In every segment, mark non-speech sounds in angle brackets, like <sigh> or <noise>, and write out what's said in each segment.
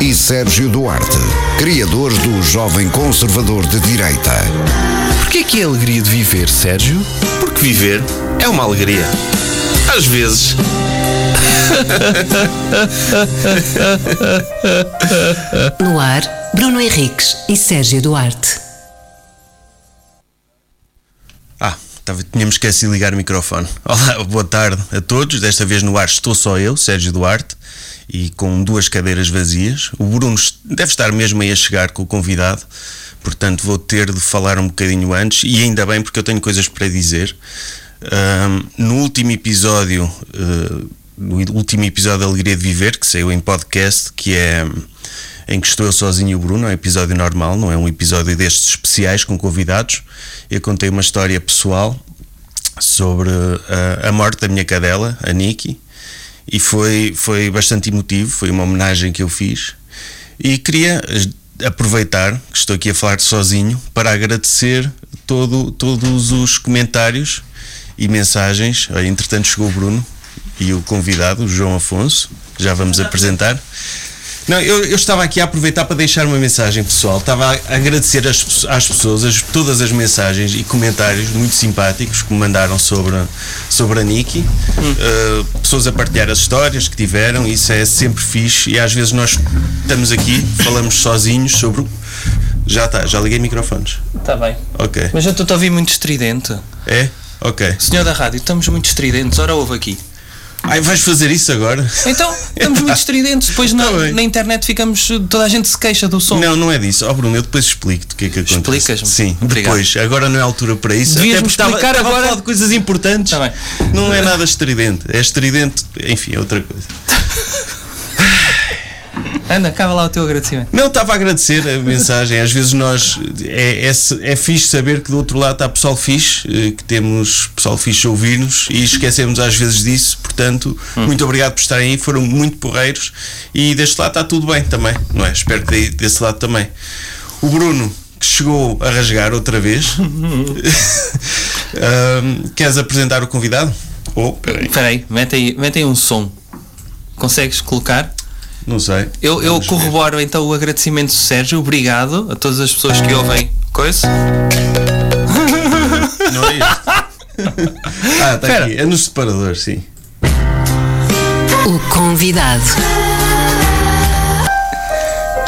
e Sérgio Duarte, criadores do Jovem Conservador de Direita. Porquê que é a alegria de viver, Sérgio? Porque viver é uma alegria. Às vezes. <laughs> No ar, Bruno Henriques e Sérgio Duarte. Ah, tava, tínhamos esquecido de ligar o microfone. Olá, boa tarde a todos. Desta vez no ar estou só eu, Sérgio Duarte, e com duas cadeiras vazias. O Bruno deve estar mesmo aí a chegar com o convidado, portanto vou ter de falar um bocadinho antes, e ainda bem porque eu tenho coisas para dizer. Um, no último episódio, uh, no último episódio da Alegria de Viver, que saiu em podcast, que é em que estou eu sozinho e o Bruno, é um episódio normal, não é um episódio destes especiais com convidados. Eu contei uma história pessoal sobre a, a morte da minha cadela, a Nikki, e foi, foi bastante emotivo, foi uma homenagem que eu fiz. E queria aproveitar que estou aqui a falar sozinho para agradecer todo, todos os comentários e mensagens. Entretanto, chegou o Bruno e o convidado, o João Afonso, já vamos apresentar. Não, eu, eu, estava aqui a aproveitar para deixar uma mensagem pessoal. Estava a agradecer às, às pessoas as, todas as mensagens e comentários muito simpáticos que me mandaram sobre, sobre a Niki. Hum. Uh, pessoas a partilhar as histórias que tiveram, isso é sempre fixe. E às vezes nós estamos aqui, falamos sozinhos sobre. Já está, já liguei microfones. Está bem. Ok. Mas eu estou a ouvir muito estridente. É? Ok. Senhor da rádio, estamos muito estridentes. Ora, ouve aqui. Ai, vais fazer isso agora? Então, estamos muito <laughs> estridentes. Depois na, tá na, internet ficamos. Toda a gente se queixa do som. Não, não é disso. Ó oh, Bruno, eu depois explico-te o que é que acontece. Explicas-me? Sim, Obrigado. depois. Agora não é a altura para isso. Devias-me explicar estava, agora. Estava a falar de coisas importantes. Tá bem. Não é nada estridente. É estridente, enfim, é outra coisa. <laughs> Anda, acaba lá o teu agradecimento. Não, estava a agradecer a mensagem. Às vezes nós. É, é, é fixe saber que do outro lado está pessoal fixe, eh, que temos pessoal fixe a ouvir-nos e esquecemos às vezes disso. Portanto, hum. muito obrigado por estarem aí. Foram muito porreiros e deste lado está tudo bem também, não é? Espero que desse lado também. O Bruno, que chegou a rasgar outra vez. <laughs> um, queres apresentar o convidado? Oh, peraí. Peraí, mete aí, mete aí um som. Consegues colocar? Não sei. Eu, eu corroboro ver. então o agradecimento do Sérgio. Obrigado a todas as pessoas que ouvem coisa. Não é isso? <laughs> ah, está aqui. É no separador, sim. O convidado.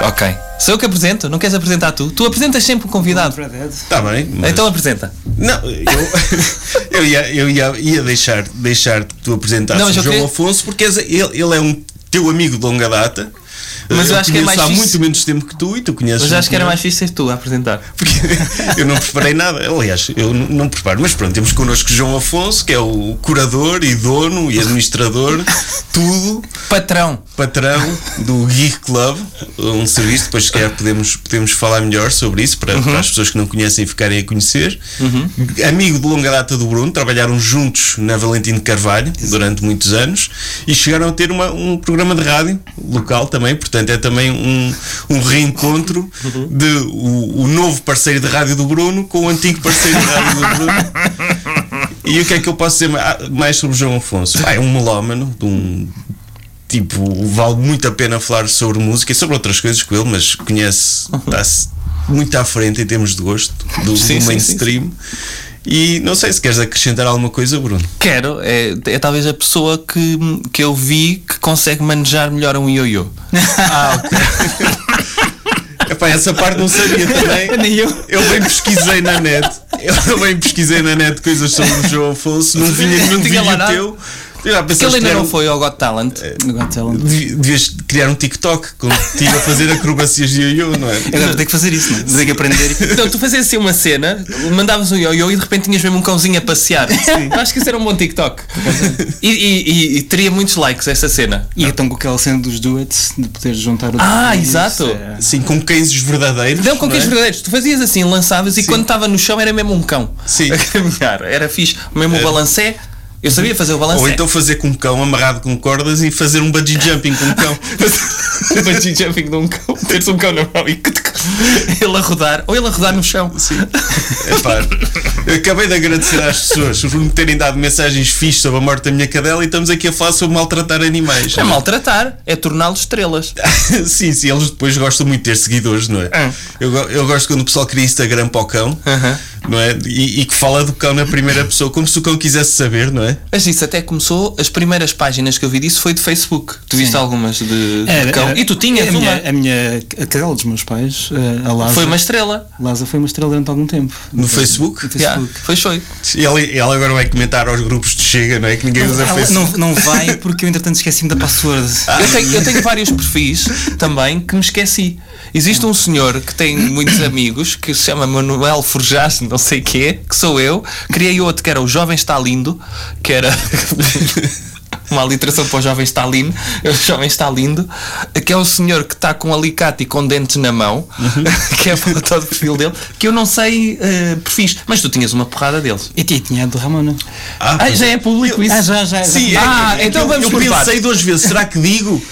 Ok. Sou eu que apresento? Não queres apresentar tu? Tu apresentas sempre o convidado. Está bem. Mas... Então apresenta. Não, eu, <laughs> eu, ia, eu ia, ia deixar, deixar que tu apresentasses o João queria... Afonso porque ele, ele é um teu amigo de longa data. Mas eu, eu acho que é mais há fixe... muito menos tempo que tu e tu conheces. Mas acho que era mais fixe ser tu a apresentar. Porque <laughs> eu não preparei nada. Aliás, eu não preparo. Mas pronto, temos connosco João Afonso, que é o curador e dono e administrador, <laughs> tudo. Patrão. Patrão do Geek Club, um serviço. Depois, se calhar, podemos, podemos falar melhor sobre isso para, uhum. para as pessoas que não conhecem ficarem a conhecer. Uhum. Amigo de longa data do Bruno, trabalharam juntos na Valentim de Carvalho Exato. durante muitos anos e chegaram a ter uma, um programa de rádio local também. Portanto, é também um, um reencontro de o, o novo parceiro de rádio do Bruno com o antigo parceiro de rádio do Bruno. E o que é que eu posso dizer mais sobre João Afonso? Ah, é um melómano de um tipo, vale muito a pena falar sobre música e sobre outras coisas com ele, mas conhece, <laughs> está-se muito à frente em termos de gosto do, sim, do mainstream. Sim, sim. E não sei se queres acrescentar alguma coisa, Bruno. Quero, é, é talvez a pessoa que, que eu vi que consegue manejar melhor um ioiô. <laughs> Ah, ok. <laughs> Epá, essa parte não sabia também. <laughs> Nem eu. Eu bem pesquisei na net. Eu bem pesquisei na net coisas sobre o João Afonso. Não vinha nenhum vídeo teu. Porque ele ainda não foi ao Got Talent. É, Got Talent. Devias criar um TikTok contigo <laughs> a fazer acrobacias de ioiô, não é? Agora vou ter que fazer isso, não é? Vou ter que aprender. <laughs> Então, tu fazias assim uma cena, mandavas um ioiô e de repente tinhas mesmo um cãozinho a passear. Sim. Acho que isso era um bom TikTok. E, e, e, e teria muitos likes essa cena. E então com aquela cena dos duets, de poder juntar o Ah, exato. É... Sim, com cães verdadeiros. Não, com cães é? verdadeiros. Tu fazias assim, lançavas e Sim. quando estava no chão era mesmo um cão. Sim. <laughs> A caminhar. Era fixe. Mesmo o balancé Eu sabia fazer o balanço. Ou então fazer com um cão amarrado com cordas e fazer um bungee jumping com um cão. <laughs> bungee jumping de um cão, ter-se um cão na mão e ele a rodar, ou ele a rodar no chão. Sim. Epá, eu acabei de agradecer às pessoas por me terem dado mensagens fixas sobre a morte da minha cadela e estamos aqui a falar sobre maltratar animais. É maltratar, é torná-los estrelas. <laughs> sim, sim, eles depois gostam muito de ter seguidores, não é? Ah. Eu, eu gosto quando o pessoal cria Instagram para o cão, não é? E, e que fala do cão na primeira pessoa, como se o cão quisesse saber, não é? Mas isso até começou, as primeiras páginas que eu vi disso foi de Facebook. Tu viste algumas de, de Era- cão? era- e tu tinhas a uma. minha, a minha a cadela dos meus pais, eh, a Laza. Foi uma estrela. Laza foi uma estrela durante algum tempo. No Facebook? No Yeah, Facebook. foi foi. E ela, ela agora vai comentar aos grupos de Chega, não é? Que ninguém usa Ela Facebook. não, não vai porque eu entretanto esqueci-me da password. Eu tenho, eu tenho vários perfis também que me esqueci. Existe um senhor que tem muitos amigos que se chama Manuel Forjás, não sei quê, que sou eu. Criei outro que era o Jovem Está Lindo, que era <laughs> uma aliteração para o Jovem Está Lindo. O Jovem Está Lindo, que é um senhor que está com um alicate e com dentes na mão, <laughs> que é a foto do perfil dele, que eu não sei eh, perfis, mas tu tinhas uma porrada deles. E tinha- tinha a do Ramona. Ah, Ah, já é. é público isso? Ah, já, já. Sim, já. é, Ah, é então eu- vamos eu por pensei duas vezes, será que digo?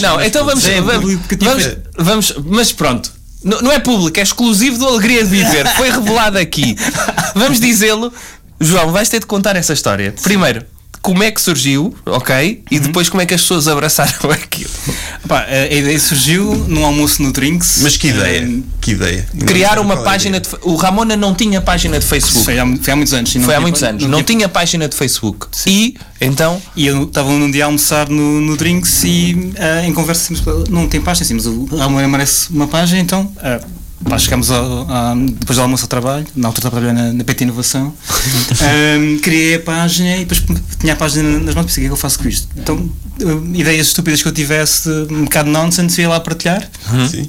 não, então vamos, já é vamos, público que eu tinha vamos, feito. vamos- mas pronto. Não, não é público, é exclusivo do Alegria de Viver. <laughs> Foi revelado aqui. Vamos dizê-lo. João, vais ter de contar essa história. Primeiro, como é que surgiu, ok? E depois como é que as pessoas abraçaram <laughs> aquilo. Pá, a ideia surgiu num almoço no Drinks. Mas que ideia? Eh, Que ideia? Criar Não, uma é página ideia? de. O Ramona não tinha página de Facebook. Foi há, foi há muitos anos. sim, não Foi há tinha- muitos anos. Não tinha página de Facebook. E então. E eu estava num dia a almoçar no, no Drinks e ah, em conversa não tem página, sim, mas o Ramon merece uma página, então ah, pá, chegámos ao, ao- depois do almoço ao trabalho, na altura estava a trabalhar na, na PT Inovação, <laughs> Ahm, criei a página e depois tinha a página nas mãos, pensei, o que é que eu faço com isto? Então, ideias estúpidas que eu tivesse, um bocado nonsense, ia lá partilhar. Sim.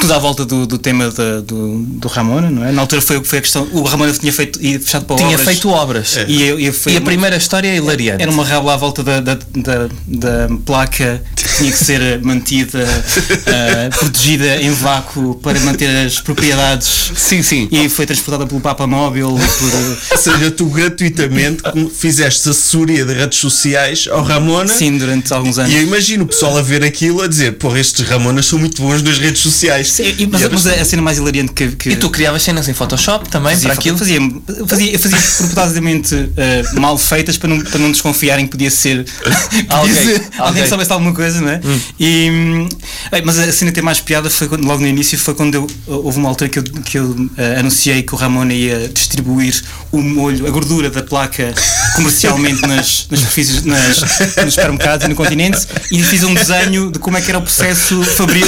Tudo à volta do, do tema da- do, do Ramona, não é? Na altura foi, foi a questão, o Ramona tinha feito e fechado para Tinha obras. feito obras. E, eu- eu- E a uma- primeira história é hilariante. era uma rábula à volta da, da, da, da placa <laughs> tinha que ser mantida, <laughs> eh, protegida em vácuo para manter as propriedades. Sim, sim. E foi transportada pelo Papa Móvel. Por, eh, Ou seja, tu gratuitamente fizeste assessoria de redes sociais ao Ramona. sim, durante alguns anos. E eu imagino o pessoal a ver aquilo a dizer, porra, estes Ramonas são muito bons nas redes sociais. Sim, e- mas, E mas a, a cena mais hilariante que. que E tu criavas cenas em Photoshop também fazia, para aquilo? Fazia, fazia, eu fazia <laughs> propositadamente eh, mal feitas para não, para não desconfiarem que podia ser, <laughs> podia Alguém, ser- alguém. alguém que soubesse alguma coisa, não é? E, hum, bem, mas a cena tem mais piada foi quando, logo no início foi quando eu, houve uma altura que eu, que eu eh, anunciei que o Ramona ia distribuir o molho, a gordura da placa <laughs> comercialmente nas, nas superfícies, nas, nos supermercados e no continente e fiz um desenho de como é que era o processo fabril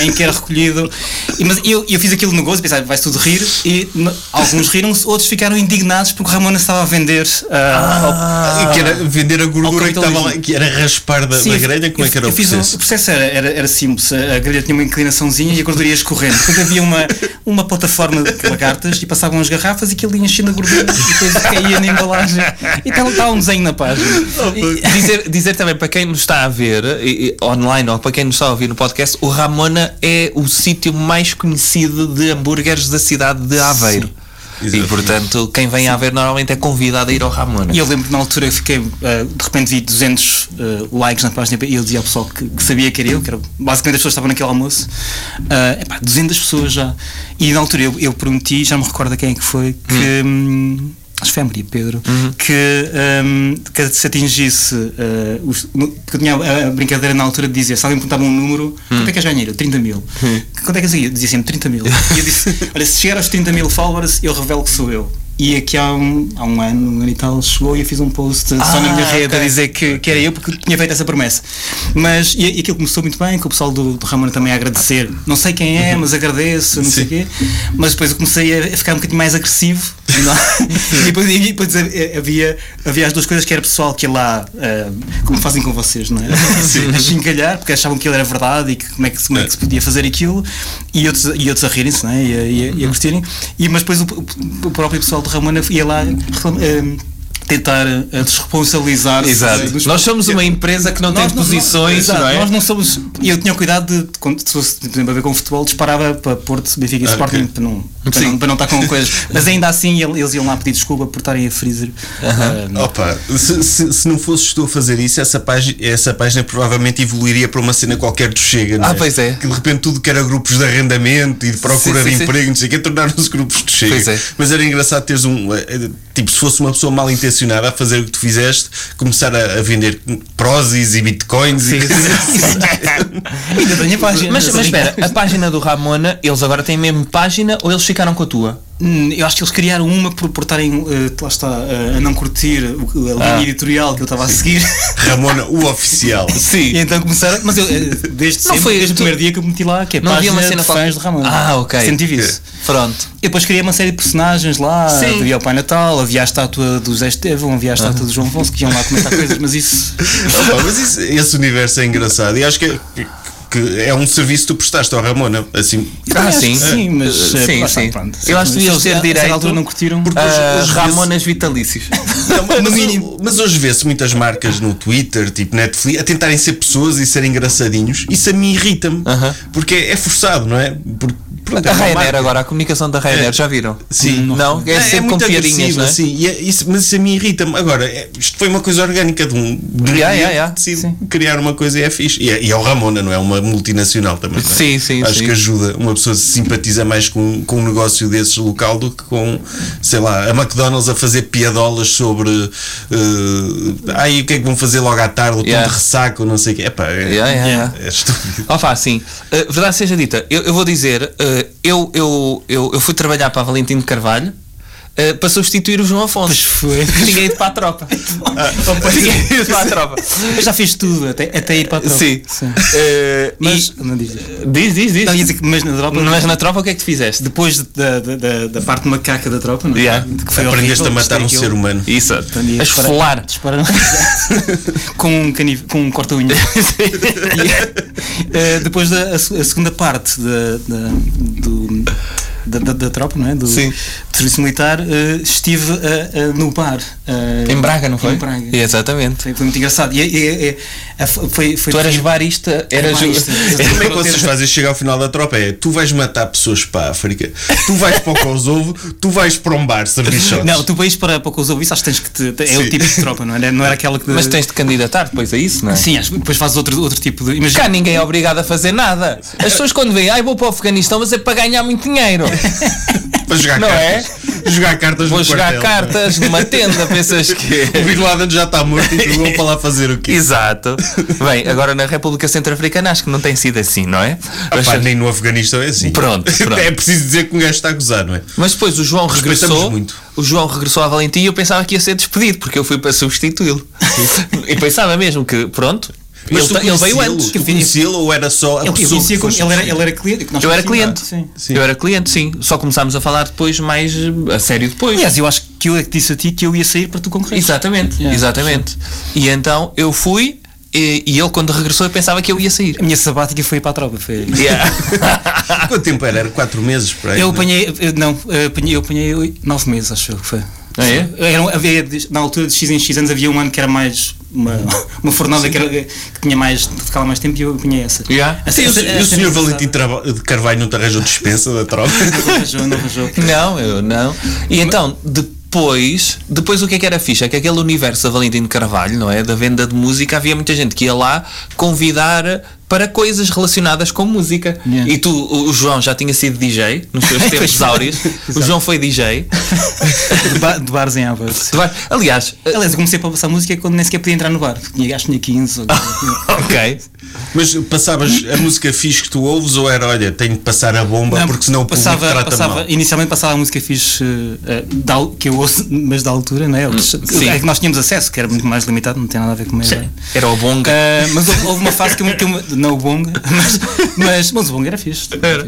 em que era recolhido. E, mas eu, eu fiz aquilo no gozo, pensava, vai-se tudo rir e alguns riram-se, outros ficaram indignados porque o Ramona estava a vender ah, E que era vender a ao gordura que estava que era raspar da, Sim, da grelha, como é que era o processo? o processo era, era, era simples. A grelha tinha uma inclinaçãozinha e a gordura ia escorrendo. Depois havia uma, uma plataforma de lagartas e passavam as garrafas e aquilo ia enchendo a gordura e depois caía na embalagem. E estava estava um desenho na página. E dizer, dizer também para quem nos está a ver e- e online ou para quem nos está a ouvir no podcast, o Ramona é o sítio mais conhecido de hambúrgueres da cidade de Aveiro. E portanto, quem vem a Aveiro normalmente é convidado a ir ao Ramona. E eu lembro que na altura eu fiquei, ah, de repente vi 200 ah, likes na página e eu dizia ao pessoal que, que sabia que era eu, que era, basicamente as pessoas que estavam naquele almoço. Ah, epá, 200 pessoas já. E na altura eu, eu prometi, já me recordo a quem é que foi, que. hum, acho que foi a Maria Pedro, que, hum, que se atingisse. ah, os- porque eu tinha a, a brincadeira na altura de dizer: se alguém perguntava um número, quanto é que és ganhar? Eu, 30 mil. Quanto é que és ganhar? Eu dizia sempre 30 mil. <laughs> E eu disse: olha, se chegar aos 30 mil followers, eu revelo que sou eu. E aqui há um, há um ano, um ano e tal, chegou e eu fiz um post só na minha Ah, rede ok. a dizer que, que era eu porque tinha feito essa promessa. Mas e, e aquilo começou muito bem, com o pessoal do, do Ramona também a agradecer. Não sei quem é, mas agradeço, não sei o quê. Mas depois eu comecei a ficar um bocadinho mais agressivo. E, <laughs> e depois, e depois havia, havia as duas coisas que era pessoal que ia lá, ah, como fazem com vocês, não é? <laughs> A chincalhar, porque achavam que aquilo era verdade e que como é que, se- como é que se podia fazer aquilo, e outros, e outros a rirem-se, não é? E, a- e, a- a curtirem. E, mas depois o, o- próprio pessoal do Ramona ia lá ah, tentar uh, desresponsabilizar Exato. dos- Nós somos uma empresa que não tem Nós não- posições, exato, não é? Nós não somos. E eu tinha cuidado de, quando se fosse por exemplo, a ver com futebol, disparava para Porto, Benfica e Sporting para, não, para, Sim. não, para não estar com coisas. Mas ainda assim ele- eles iam lá pedir desculpa por estarem a freezer. Ah, Opa, se, se, se não fosses tu a fazer isso, essa página, essa página provavelmente evoluiria para uma cena qualquer do Chega, não Ah, pois é. Que de repente tudo que era grupos de arrendamento e de procura Sim, sim, de sim. emprego, não sei o que, tornaram-se grupos do Chega. Pois é. Mas era engraçado teres um. eh, eh, Tipo, se fosse uma pessoa mal intencionada a fazer o que tu fizeste, começar a, a vender prósis e bitcoins e coisas assim. <laughs> ainda tenho a página. Mas, mas espera, a página do Ramona, eles agora têm mesmo página ou eles ficaram com a tua? Hum, Eu acho que eles criaram uma por, por estarem, eh, lá está, eh, a não curtir a linha Ah. editorial que eu estava a seguir. Ramona, o oficial. <laughs> Sim. E então começaram. Mas eu, eh, desde Não sempre, foi- desde tu- o primeiro dia que eu meti lá, que é Não havia uma cena de qual- fãs de Ramon. Ah, ok. Sempre tive isso. Pronto. E depois criei uma série de personagens lá, Sim. havia o Pai Natal, havia a estátua do Zé Estevão, havia a estátua do João Afonso, que iam lá comentar coisas, mas isso. <laughs> Opa, mas isso- esse universo é engraçado e acho que, que é um serviço que tu prestaste ao Ramona. Assim, Ah, sim. Sim, mas. Uh, eh, sim, sim. pronto. Eu acho que devias Se ter eles, a certa direito não curtiram. Porque Ah, hoje- Ramonas vitalícios. <laughs> Não, mas, mas hoje vê-se muitas marcas no Twitter, tipo Netflix, a tentarem ser pessoas e serem engraçadinhos. Isso a mim irrita-me. Aham. Porque é forçado, não é? Porque, pronto, é A uma Ryanair agora, a comunicação da Ryanair, É. já viram? Sim. Não? É, sempre com muito piadinhas, agressiva, não é? sim. E é- isso, mas isso a mim irrita-me. Agora, é- isto foi uma coisa orgânica de um. De Yeah, yeah, yeah. decide criar uma coisa e é fixe. E é, e é o Ramona, não é uma multinacional também. não é? Sim, sim, Acho sim. que ajuda. Uma pessoa se simpatiza mais com, com um negócio desses local do que com, sei lá, a McDonald's a fazer piadolas sobre. Uh, ai, o que é que vão fazer logo à tarde? O tom Yeah. de ressaca ou não sei o quê. Epá, é, Yeah, é estúpido. Opa, sim. Uh, verdade seja dita, eu, eu vou dizer, uh, eu, eu, eu, eu fui trabalhar para a Valentim de Carvalho uh, para substituir o João Afonso. foi. <laughs> Tinha ido para a tropa. <laughs> Tinha ido para a tropa. Eu já fiz tudo, até, até ir para a tropa. Sim. Uh, Mas. e- Não diz. diz, diz, diz. Não, dizer mas na tropa. Mas na tropa o que é que tu fizeste? Depois da, da, da, da parte macaca da tropa, não é? Yeah. Que foi Aprendeste horrível, a matar um ser aquilo. humano. Isso. Aprendi A esfolar. disparar- <laughs> com um canivo, com um corta-unha. Eh, depois da a, a segunda parte da, da, do- da, da- da tropa, não é? Do, Sim. Serviço militar, eh, estive no bar. eh, Em Braga, não foi? Em Braga. Exatamente. Foi, foi muito engraçado. E, e- e- e- a- foi, foi Tu eras barista, eras. barista, <laughs> Como é que vocês fazem chegar ao final da tropa? É tu vais matar pessoas para a África, tu vais para o Kosovo, tu vais para um bar servir <laughs> shots. Não, tu vais para, para o Kosovo, isso acho que tens que te, é o Sim. tipo de tropa, não é? Não era aquela que. Mas tens de candidatar depois a isso, não é? Sim, acho depois fazes outro, outro tipo de. Imagina, Cá ninguém é obrigado a fazer nada. As pessoas quando veem, ai vou para o Afeganistão, mas é para ganhar muito dinheiro. <laughs> para jogar Não cartas. Jogar cartas Vou no jogar quartel. cartas numa tenda, pensas <laughs> que. O Bin Laden já está morto e vão <laughs> para lá fazer o quê? Exato. Bem, agora na República Centro-Africana acho que não tem sido assim, não é? Ah, Mas, pá, nem no Afeganistão é assim. Pronto, <laughs> pronto. É preciso dizer que um gajo está a gozar, não é? mas depois o João regressou. muito. O João regressou à Valentim e eu pensava que ia ser despedido, porque eu fui para substituí-lo. e pensava mesmo que, pronto, Mas ele, tu ta- ele veio antes. Tu conhecia-lo ou era só a ele, eu pessoa conhecia que como- ele, era, ele era cliente. que nós Eu era cliente. Sim. Eu era cliente, sim. Só começámos a falar depois mais a sério depois. Aliás, eu acho que eu é que disse a ti que eu ia sair para tu concorrer. Exatamente, Yeah, exatamente. E então eu fui e, e ele quando regressou eu pensava que eu ia sair. A minha sabática foi para a tropa. Foi... <laughs> Quanto tempo era? Era 4 meses para aí. Eu é? apanhei, não, eu apanhei, eu apanhei oito- nove meses, acho eu que foi. Ah, é? Era, havia, na altura de X em X anos havia um ano que era mais uma, <laughs> uma fornada que, era, que tinha mais, ficava mais tempo e eu apanhei essa. Yeah. Essa- e o, essa- e o senhor. Valentim de Carvalho não te arranjou dispensa da tropa? <laughs> Não arranjou, não arranjou. Não, eu não. E então, depois, depois o que é que era fixe? É que aquele universo da Valentim de Carvalho, não é? Da venda de música, havia muita gente que ia lá convidar para coisas relacionadas com música. Yeah. E tu, o João já tinha sido DJ nos seus <laughs> tempos áureos. O João foi DJ. De, ba- de bares em. Tu vai- Aliás, eh, Aliás, eu comecei a passar música quando nem sequer podia entrar no bar. Tinha, acho que tinha 15. ou- <laughs> ok. Mas passavas a música fixe que tu ouves ou era, olha, tenho de passar a bomba Não, porque senão o público passava, trata passava, mal? Inicialmente passava a música fixe eh, da que eu ouço, mas da altura, não é? Que- sim. É que nós tínhamos acesso, que era muito mais limitado, não tem nada a ver com o meu. Era o bonga. Uh, mas houve, houve uma fase que eu, que eu- não o bonga, <laughs> mas, mas, mas o bonga era fixe. Era.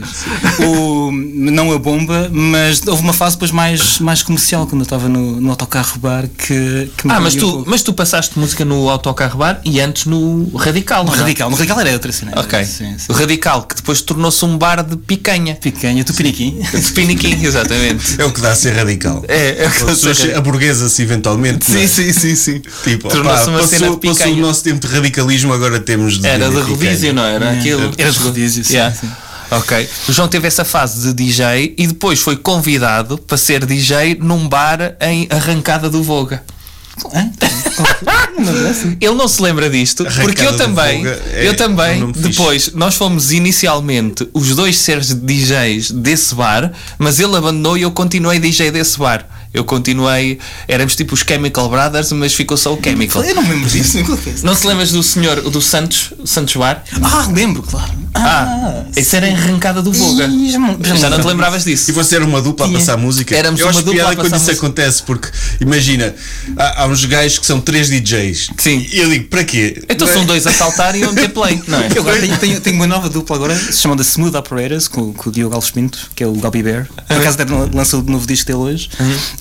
O, não a bomba, mas houve uma fase depois mais, mais comercial, quando eu estava no, no autocarro bar, que, que me Ah, mas um tu, pouco. mas tu passaste música no autocarro bar e antes no Radical, No não é? Radical, no Radical era outra cena. Ok. Sim, sim. O Radical, que depois tornou-se um bar de picanha. Picanha, tupiniquim. De piniquim, <laughs> exatamente. É o que dá a ser radical. É, é o que dá a ser radical. aburguesa-se eventualmente. não é? sim, sim, sim. Tipo, Tornou-se uma passou, cena de passou picanha. o nosso tempo de radicalismo, agora temos de. Era de picanha. Revísio, não era? Aquilo. Era de revísio, sim, Yeah. sim. Ok. O João teve essa fase de DJ e depois foi convidado para ser DJ num bar em Arrancada do Voga. Hã? Ele não se lembra disto, Arrancada porque eu também, é eu também, depois, nós fomos inicialmente os dois seres DJs desse bar, mas ele abandonou e eu continuei DJ desse bar. Eu continuei, éramos tipo os Chemical Brothers, mas ficou só o Chemical. Eu não me lembro disso. Não se lembras do senhor, do Santos, Santos Bar? Ah, lembro, claro. Ah, esse era em Arrancada do Voga. Ih, já já não te lembravas E disso? você era uma dupla a passar música? Éramos Eu uma acho dupla piada a quando isso música. acontece, porque imagina, há, há uns gajos que são três DJs. Sim. E eu digo, para quê? Então Não é? são dois a saltar e um ter play, não é? Eu agora tenho, tenho, tenho uma nova dupla agora, se chama The Smooth Operators, com, com o Diogo Alves Pinto, que é o Gabi Bear. Por acaso até lançou o novo disco dele hoje.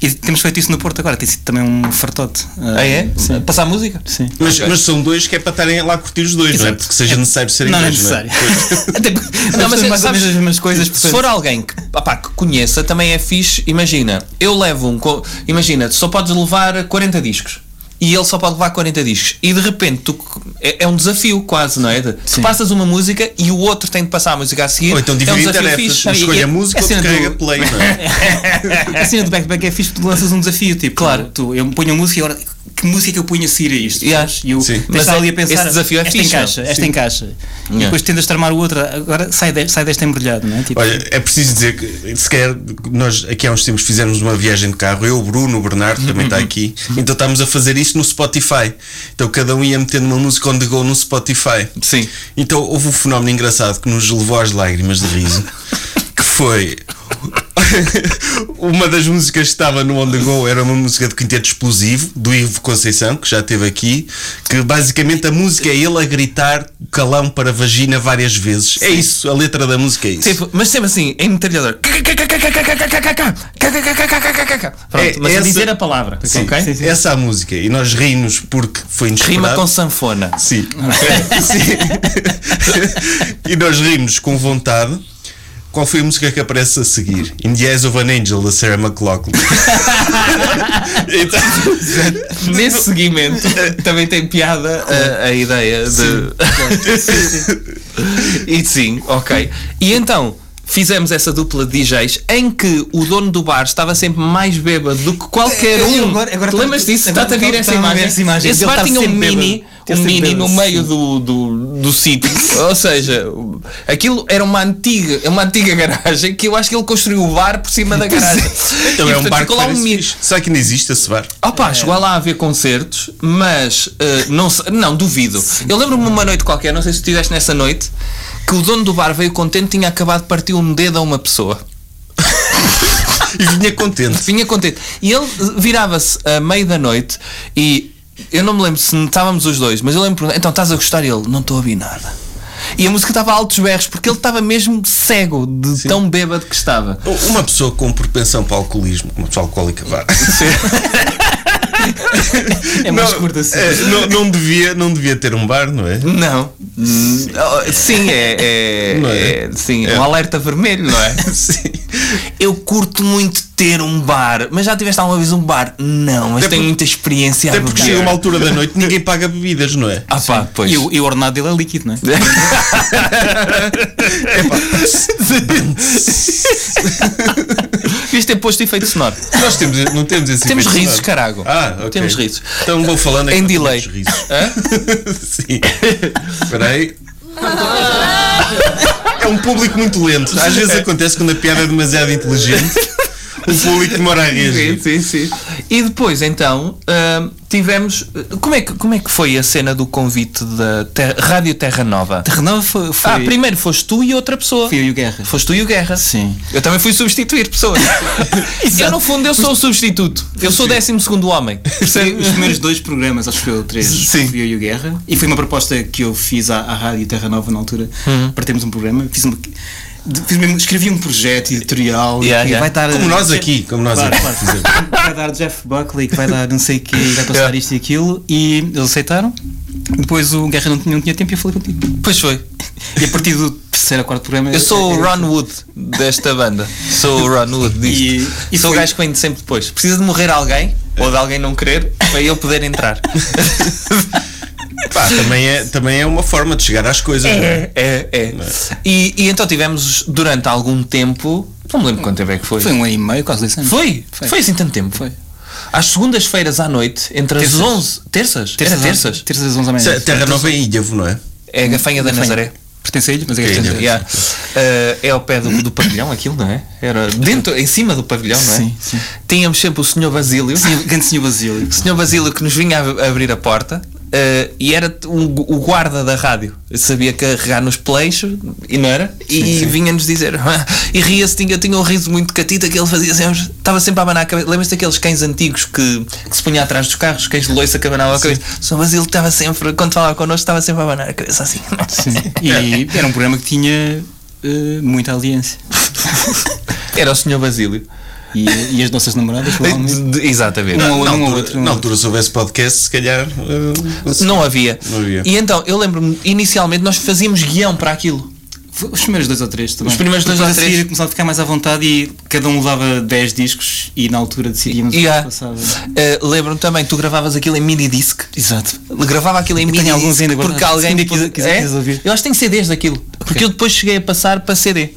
E temos feito isso no Porto agora, tem sido também um fartote. Ah, é? Sim. Passar música? Sim. Mas, mas são dois que é para estarem lá a curtir os dois, não é? Exato. Porque seja necessário serem Não, não é dois, necessário. Pois. <laughs> Até porque Não, mas temos mais ou sabes, menos as mesmas coisas. Se for alguém que, opá, que conheça, também é fixe. Imagina, eu levo um. Imagina, tu só podes levar 40 discos. E ele só pode levar 40 discos. E de repente tu, é, é um desafio quase, não é? De- tu passas uma música e o outro tem de passar a música a seguir. Ou então é um dividir desafio tarefas. fixe. Escolha e- a música, a outro cena do- carrega play, não é? A <laughs> cena do back-to-back é fixe porque tu lanças um desafio, tipo, Claro. tu, eu ponho a música e agora que música eu ponho a seguir a isto? Yeah. E eu Sim. Mas ali a pensar, esse desafio é esta fixe, encaixa, esta Sim. encaixa. E Yeah. depois tentas tramar o outra, agora sai, de, sai desta embrulhado, não é? Tipo, Olha, é preciso dizer que, se quer, nós aqui há uns tempos fizemos uma viagem de carro, eu, o Bruno, o Bernardo também está aqui, então estávamos a fazer isso no Spotify. Então cada um ia metendo uma música on the go no Spotify. Sim. Então houve um fenómeno engraçado que nos levou às lágrimas de riso, <laughs> que foi. Uma das músicas que estava no On The Go era uma música de quinteto explosivo do Ivo Conceição, que já esteve aqui, que basicamente a música é ele a gritar calão para vagina várias vezes. É isso, a letra da música é isso. Tipo, mas sempre assim, em metralhador. Pronto, É, mas a essa- dizer a palavra. Sim, ok? essa é a música. E nós rimos porque foi inesperado. Rima com sanfona. Sim. Sim. e nós rimos com vontade. Qual foi a música que aparece a seguir? In the Eyes of an Angel, da Sarah McLachlan. <laughs> então, Nesse seguimento <laughs> também tem piada a, a ideia de. <laughs> e sim, ok. E então fizemos essa dupla de DJs em que o dono do bar estava sempre mais bêbado do que qualquer Eu- eu um. agora- agora tá- lembras disso? Está-te a vir tá- essa imagem? essa imagem. Esse Ele bar tá tinha um mini, bêbado. Um mini no bêbado, meio sim. do, do, do sítio. Ou seja, aquilo era uma antiga, uma antiga garagem que eu acho que ele construiu o bar por cima da garagem. então E, é um bar que lá um. Será que ainda existe esse bar? Opa, É. chegou lá a ver concertos, mas eh, não, se- não duvido. Eu lembro-me uma noite qualquer, não sei se tu estiveste nessa noite, que o dono do bar veio contente tinha acabado de partir um dedo a uma pessoa. <laughs> E vinha contente. Vinha contente. E ele eh, virava-se a meio da noite e eu não me lembro se estávamos os dois, mas eu lembro então estás a gostar? E ele, não estou a ouvir nada. E a música estava a altos berros porque ele estava mesmo cego de tão bêbado que estava. Uma pessoa com propensão para o alcoolismo, uma pessoa alcoólica, vá. é mais não, curto assim. é, não, não devia, não devia ter um bar, não é? Não. Hum, oh, Sim, é, é, Não é? é- sim, É. um alerta vermelho, não é? <laughs> Sim. Eu curto muito ter um bar, mas já tiveste alguma vez um bar? Não, mas Até tenho por- muita experiência a Até porque chega uma altura da noite ninguém paga bebidas, não é? Ah pá, pois. E, o, e o ordenado dele é líquido, não é? <laughs> <laughs> Devias ter posto efeito sonoro. Nós temos, não temos esse Temos efeito risos, sonoro. carago. Ah, ok. Temos risos. Então vou falando Em enquanto delay. temos risos. <laughs> Sim. Espera aí. É um público muito lento. Às vezes acontece quando a piada é demasiado inteligente. O público demora a Sim, sim, sim. E depois, então, ah, tivemos. Como é, que, como é que foi a cena do convite da Ter- Rádio Terra Nova? Terra Nova foi, foi, Ah, primeiro foste tu e outra pessoa. fui eu e o Guerra. Foste tu e o Guerra. Sim. Eu também fui substituir pessoas. <laughs> eu, no fundo, eu sou o substituto. Eu sou o 12 segundo homem. Foi os primeiros dois programas, acho que foi o três, Sim. fui eu e o Guerra. E foi uma proposta que eu fiz à, à Rádio Terra Nova na altura Uhum. para termos um programa. Fiz uma, mesmo, escrevi um projeto editorial Yeah, que yeah. vai dar. Como nós aqui, como nós Claro, aqui. claro. <laughs> vai dar Jeff Buckley, que vai dar não sei o que, vai passar Yeah. isto e aquilo. E eles aceitaram. Depois o Guerra não tinha, não tinha tempo e eu falei contigo. Pois foi. E a partir do terceiro ou quarto programa. Eu sou o Ron Wood desta banda. Sou o Ron Wood disto. E- e sou o foi- gajo que vem de sempre depois. Precisa de morrer alguém ou de alguém não querer para eu poder entrar. <laughs> Pá, também, é, também é uma forma de chegar às coisas. não é? É, é. E, e então tivemos durante algum tempo. Não me lembro quanto tempo é que foi. Foi um ano e meio, quase dois anos. Foi? Foi, Foi. assim tanto tempo? Foi. Às segundas-feiras à noite, entre as Terças. 11. Terças? Era terças? Terças às 11 da Isso é manhã. Terra Nova em Ilhavo, não é? É a gafanha da Gafanha. Nazaré. Pertence a ilha, mas é É que ilha. Yeah. Uh, é ao pé do, do pavilhão aquilo, não é? Era dentro, em cima do pavilhão, não é? Sim, sim. Tínhamos sempre o Sr. Basílio. Senhor- Grande senhor Basílio. O Sr. Basílio que nos vinha a abrir a porta uh, e era um- o guarda da rádio. Eu sabia carregar nos plays e não era? E vinha-nos dizer. <laughs> e ria-se, tinha, tinha um riso muito catita que ele fazia sempre. Estava sempre a abanar a cabeça. Lembras-te daqueles cães antigos que, que se punha atrás dos carros, cães de loiça que abanavam a cabeça? O Sr. Basílio estava sempre, quando falava connosco, estava sempre a abanar a cabeça assim. E era um programa que tinha eh, muita audiência. <laughs> Era o Sr. Basílio. E, e as nossas namoradas, provavelmente. Exatamente. Um ou na, um altura, outro. na altura, se houvesse podcast, se calhar. uh, Não havia. Não havia. E então, eu lembro-me, inicialmente nós fazíamos guião para aquilo. Os primeiros dois ou três também. Os primeiros dois Depois ou a seguir três. começava a ficar mais à vontade e cada um levava 10 discos e na altura decidíamos E o que passava. uh, lembro-me também, tu gravavas aquilo em mini disc. Exato. Gravava aquilo em mini alguns disc ainda porque alguém Se ainda quiser- quiseres ouvir. Eu acho que tenho CDs daquilo. Porque eu depois cheguei a passar para CD.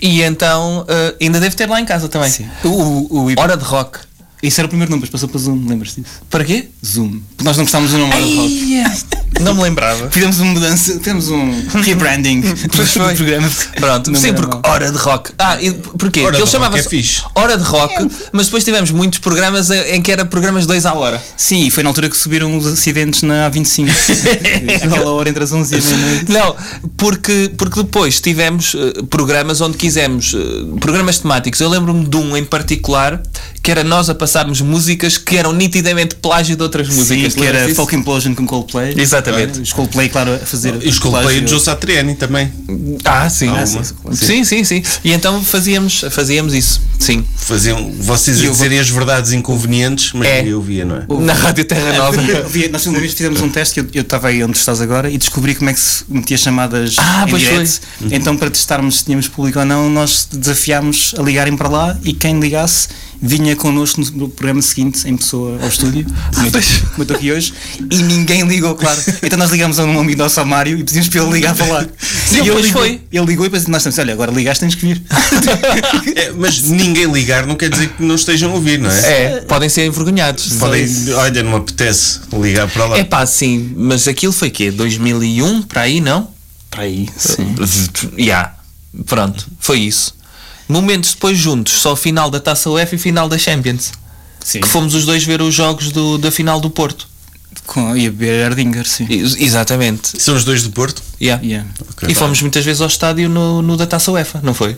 E então uh, ainda deve ter lá em casa também. Sim. O, o, o, Hora de rock. Isso era o primeiro nome, depois passou para Zoom, lembras-te disso? Para quê? Zoom. Porque nós não gostávamos do nome Hora de Rock. Não me lembrava. Fizemos uma mudança, fizemos um rebranding <laughs> do foi. programa. Pronto, Não sim, porque hora de rock. Ah, e porquê? Hora Ele rock é. Hora de rock, mas depois tivemos muitos programas em que era programas de 2 à hora. Sim, e foi na altura que subiram os acidentes na A25. <laughs> Aquela hora entre as 11 e a meia-noite. Não, porque, porque depois tivemos eh, programas onde quisemos, eh, programas temáticos. Eu lembro-me de um em particular que era nós a passarmos músicas que eram nitidamente plágio de outras músicas. Sim, que era? Folk Implosion com Coldplay. Exatamente. Os Coldplay, claro, a fazer. E os Coldplay de Joe Satriani também. Ah, sim. Ah, sim, sim, sim, sim. E então fazíamos, fazíamos isso. Sim. Faziam vocês a eu dizerem as verdades inconvenientes, mas É. eu via, não é? Na Rádio Terra Nova. Eu vi- Nós uma vez fizemos um teste eu- eu estava aí onde estás agora e descobri como é que se metia chamadas Ah, em pois direto. Então, para testarmos se tínhamos público ou não, nós desafiámos a ligarem para lá e quem ligasse vinha connosco no- programa seguinte, em pessoa ao estúdio, como eu estou- aqui hoje, e ninguém ligou, claro. Então nós ligámos a um amigo nosso, ao Mário, e pedimos para ele ligar para lá. Sim, e ele ligou, foi. ele ligou e depois nós estamos, olha, agora ligaste, tens que vir. É, mas ninguém ligar não quer dizer que não estejam a ouvir, não é? É, podem ser envergonhados. Podem, olha, não me apetece ligar para lá. É pá, sim, mas aquilo foi quê? 2001 para aí, não? Para aí, sim. Já, pronto, foi isso. Momentos depois juntos, só o final da Taça UEFA e final da Champions. sim. Que fomos os dois ver os jogos do, da final do Porto. Com, ia beber Erdinger, sim. Ex- Exatamente. São os dois do Porto? Yeah. Yeah. Ok. E fomos muitas vezes ao estádio no, no da Taça UEFA, não foi?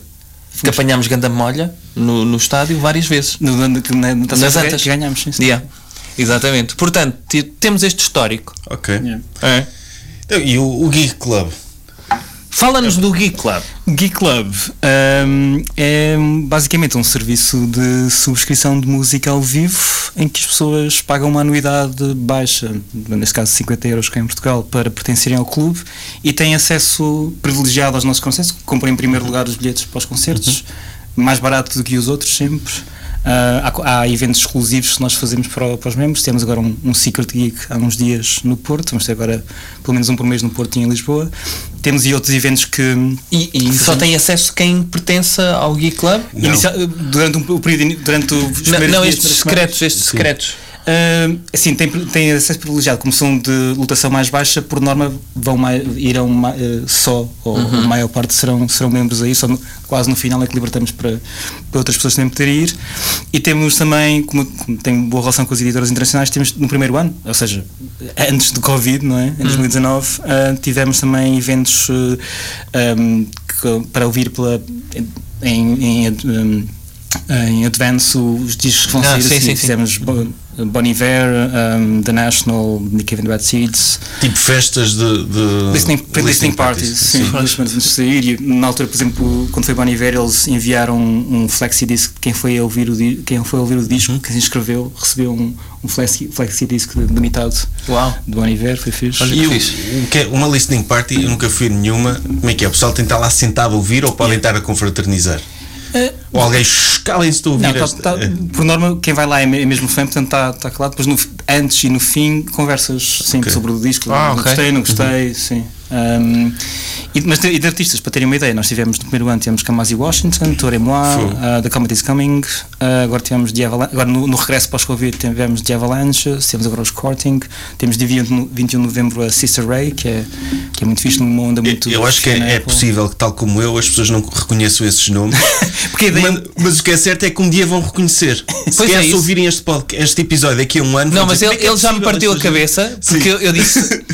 Que apanhámos ganda molha no, no estádio várias vezes. No, na, na, na, Taça Nas antas. ganhámos, sim. sim. Yeah. Exatamente. Portanto, temos este histórico. Ok. Yeah. É. Então, e o, o Geek Club? Fala-nos do Geek Club. Geek Club hum, é basicamente um serviço de subscrição de música ao vivo em que as pessoas pagam uma anuidade baixa, neste caso 50 euros cá em Portugal, para pertencerem ao clube e têm acesso privilegiado aos nossos concertos, compram em primeiro lugar os bilhetes para os concertos, mais barato do que os outros sempre. Ah, há há, eventos exclusivos que nós fazemos para, para os membros. Temos agora um, um Secret Geek há uns dias no Porto. Vamos ter agora pelo menos um por mês no Porto e em Lisboa. Temos e outros eventos que E, e só tem acesso quem pertence ao Geek Club? Não. Inicia- durante um, o período, durante os Não, não estes secretos, estes secretos. Ah, assim, tem, tem acesso privilegiado, como são de lotação mais baixa, por norma vão mai- irão eh, só, ou Uhum. a maior parte serão, serão membros aí, só no- quase no final é que libertamos para, para outras pessoas também poderem ir. E temos também, como, como tenho boa relação com as editoras internacionais, temos no primeiro ano, ou seja, antes do Covid, não é? Em 2019, ah, tivemos também eventos um, que- para ouvir pela, em, em, um, em advance os discos que vão Ah, sair sim, assim, sim, sim. fizemos Bo- Bon Iver, um, The National, Nick Cave and the Bad Seeds, Tipo festas de. de listening, listening parties, sim, semanas antes de sair. E na altura, por exemplo, quando foi Bon Iver, eles enviaram um, um flexi disc. Quem foi a ouvir o, quem foi ouvir o disco, Uhum. quem se inscreveu, recebeu um, um flexi, flexi disc limitado Uau. de Bon Iver, foi fixe. Olha E o, fixe. que é uma listening party, eu nunca fui nenhuma. Como é que é? O pessoal tem que estar lá sentado a ouvir ou podem estar a confraternizar? Ou alguém, "Shh, calem-se, estou a ouvir Não, tá- tá- por norma, quem vai lá é é mesmo fã, portanto está tá calado. Depois, no, antes e no fim, conversas sempre Ok. sobre o disco. Ah, não ok. gostei, não gostei, sim. Um, e, mas de, de artistas, para terem uma ideia, nós tivemos no primeiro ano tivemos Kamasi Washington, Tore Moi, uh, The Comet is Coming, uh, agora tivemos The Avalanche, agora no, no regresso pós-Covid tivemos The Avalanche, temos agora os Courting, temos de 21 21 de novembro a Sister Ray, que é, que é muito fixe numa onda muito. Eu acho que é, é Apple. possível que, tal como eu, as pessoas não reconheçam esses nomes. <laughs> Porque ideia- mas, mas o que é certo é que um dia vão reconhecer. Se Pois é quer se ouvirem este, podcast, este episódio daqui a um ano. Não, mas dizer, ele, "Como é é ele já me partiu a as pessoas-" cabeça porque eu, eu disse.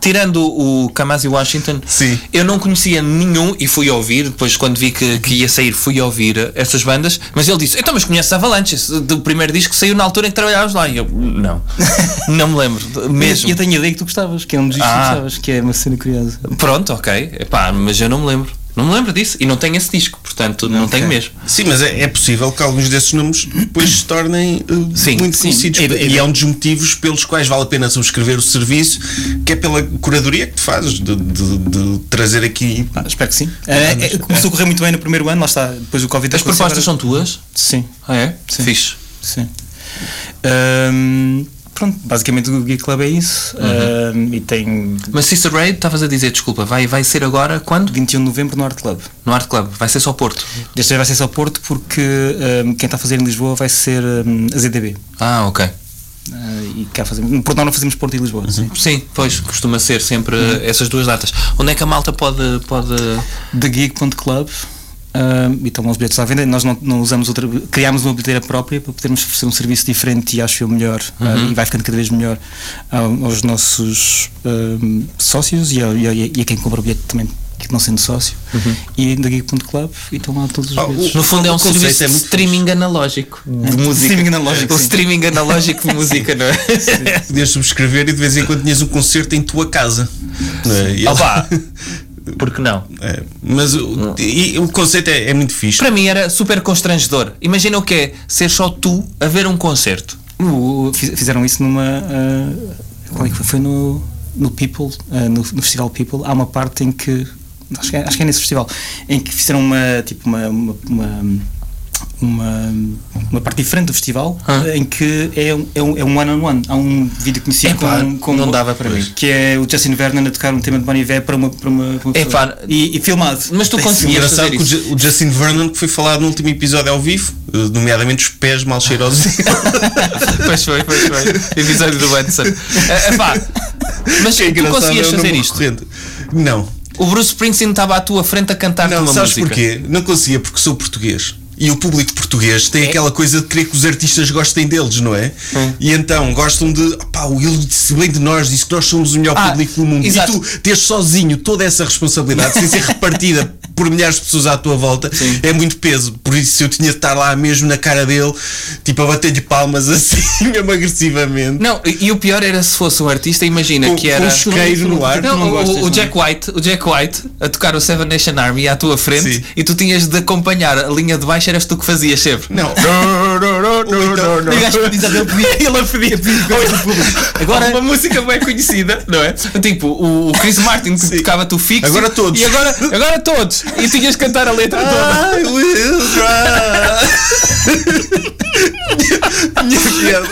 Tirando o Kamasi Washington, Sim. eu não conhecia nenhum e fui ouvir, depois quando vi que, que ia sair, fui ouvir essas bandas, mas ele disse, então mas conheces Avalanche, esse do primeiro disco que saiu na altura em que trabalhavas lá. E eu, não, <laughs> não me lembro, mesmo. E eu tenho a ideia que tu gostavas, que é um dos discos Ah. que gostavas, que é uma cena curiosa. Pronto, ok, Epá, mas eu não me lembro. Não me lembro disso e não tenho esse disco, portanto não tenho mesmo. Sim, mas é, é possível que alguns desses nomes depois se tornem uh, Sim, muito sim. conhecidos. É- é- e é um dos motivos pelos quais vale a pena subscrever o serviço, que é pela curadoria que tu fazes, de, de- de trazer aqui. Ah, espero que sim. É, é, começou a correr muito bem no primeiro ano, lá está, depois o Covid As propostas são agora- tuas? Sim, Ah, é? Sim. Fixe. sim. Pronto, basicamente o Geek Club é isso. Ahm, e tem Mas Sister Ray, estavas a dizer, desculpa, vai, vai ser agora quando? 21 de novembro no Art Club. No Art Club, vai ser só Porto. Desta vez vai ser só Porto porque ahm, quem está a fazer em Lisboa vai ser ahm, a ZDB. Ah, ok. Ah, e cá fazemos, por não fazemos Porto e Lisboa. Sim. Sim, pois, costuma ser sempre Uhum. essas duas datas. Onde é que a malta pode. pode... TheGeek.club um, e estão os bilhetes à venda. Nós não, não usamos outra. Criámos uma bilheteira própria para podermos oferecer um serviço diferente e acho eu melhor uh, e vai ficando cada vez melhor ao- aos nossos sócios e a, e, a, e a quem compra o bilhete também. Que não sendo sócio, e da Geek.club e estão lá todos os Ah, bilhetes. No fundo é um serviço é de streaming analógico de música. Streaming analógico, O sim. streaming analógico de música, não é? Podias subscrever e de vez em quando tinhas um concerto em tua casa. Não é? E- Opa! <laughs> Porque não? É, mas o, e o conceito é, é muito fixe. Para mim era super constrangedor. Imagina o que é ser só tu a ver um concerto. Fiz- fizeram isso numa. ah, qual é que foi? Foi no, no People, ah, no, no Festival People. Há uma parte em que. Acho que, é, acho que é nesse festival. Em que fizeram uma. Tipo, uma. uma, uma uma, uma parte diferente do festival Ah. em que é um, é um, é um one-on-one. Há um vídeo conhecido Epá, com, com não dava para mim. que é o Justin Vernon a tocar um tema de Bon Iver para uma, para uma, para uma Epá, e, e filmado. Mas tu É conseguias fazer que o isso. O Justin Vernon que foi falado no último episódio ao vivo, eh, nomeadamente os pés mal cheirosos. <laughs> Pois foi, pois foi. Episódio do Benson. Eh, epá, mas tu Engraçado, conseguias é fazer isto? recorrente. Não. O Bruce Springsteen estava à tua frente a cantar Não, uma sabes música. porquê? Não conseguia porque sou português. E o público português tem aquela coisa de querer que os artistas gostem deles, não é? E então gostam de. Pá, o ele disse bem de nós, disse que nós somos o melhor Ah, público do mundo. exato. E tu teres sozinho toda essa responsabilidade sem ser repartida <laughs> por milhares de pessoas à tua volta é muito peso. Por isso eu tinha de estar lá mesmo na cara dele, tipo a bater-lhe palmas <laughs> assim, mesmo agressivamente. Não, e, e o pior era se fosse um artista, imagina Com- que com era. um isqueiro no ar. Não, não o- gostas, o, é? Jack White, o Jack White a tocar o Seven Nation Army à tua frente Sim. e tu tinhas de acompanhar a linha de baixo, eras tu que fazias sempre. Não. E o gajo podia- <laughs> ele pedia, ele pedia, Agora uma música bem conhecida, não é? Tipo, o, Chris Martin que tocava tu fixo Agora todos. E agora, agora todos. e tinhas que cantar a letra toda. I will try. <laughs> Minha piada.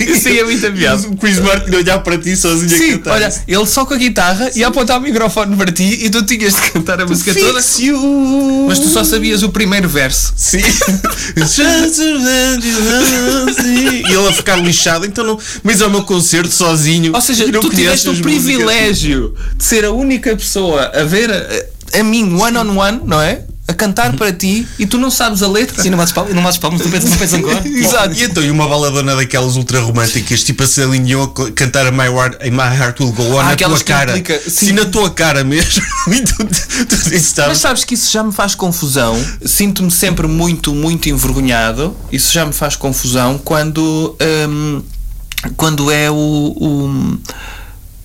Isso aí é muita piada. O Chris Martin olhar para ti sozinho a Sim, cantar. olha, ele só com a guitarra e a apontar o microfone para ti e tu tinhas de cantar a música toda. You. Mas tu só sabias o primeiro verso. Sim. <laughs> e ele a ficar lixado, então não. Mas é o meu concerto sozinho. Ou seja, tu tiveste o músicas. privilégio de ser a única pessoa a ver a, a mim one on one, não é? A cantar para ti e tu não sabes a letra. Sim, não bates palmas, não bates palmas, não pensas, não pensas agora. <laughs> Exato. E então, e uma baladona daquelas ultra românticas, tipo a Celine Dion cantar a My Heart, a My Heart Will Go On Ah, na tua cara. implica- Sim, sim. na tua cara mesmo. <laughs> e tu, tu, tu Mas estavas. sabes que isso já me faz confusão. Sinto-me sempre muito, muito envergonhado. Isso já me faz confusão quando, hum, quando é o, o-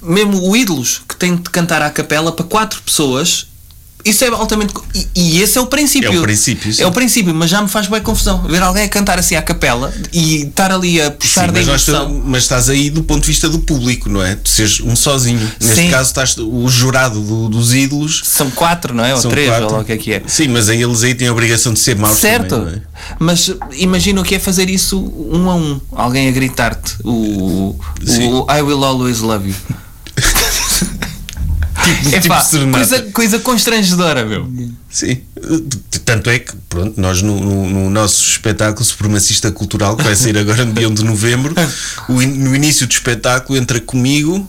mesmo o ídolos que tem de cantar à capela para quatro pessoas. Isso é altamente. E, e esse é o princípio. É o princípio, sim. É o princípio, mas já me faz bem confusão. Ver alguém a cantar assim à capela e estar ali a puxar Sim, da emoção. mas estás aí do ponto de vista do público, não é? Tu seres um sozinho. Neste Sim. caso, estás o jurado do- dos ídolos. São quatro, não é? Ou são três, quatro. ou lá o que é que é. Sim, mas aí eles aí têm a obrigação de ser maus Certo, também, é? mas imagina o que é fazer isso um a um, alguém a gritar-te o, Sim. o I will always love you. Tipo, Epá, serenata. coisa, coisa constrangedora, meu. Sim, tanto é que, pronto, nós no, no- no nosso espetáculo Supremacista Cultural, que vai sair agora no dia 1 de novembro, o in- no início do espetáculo entra comigo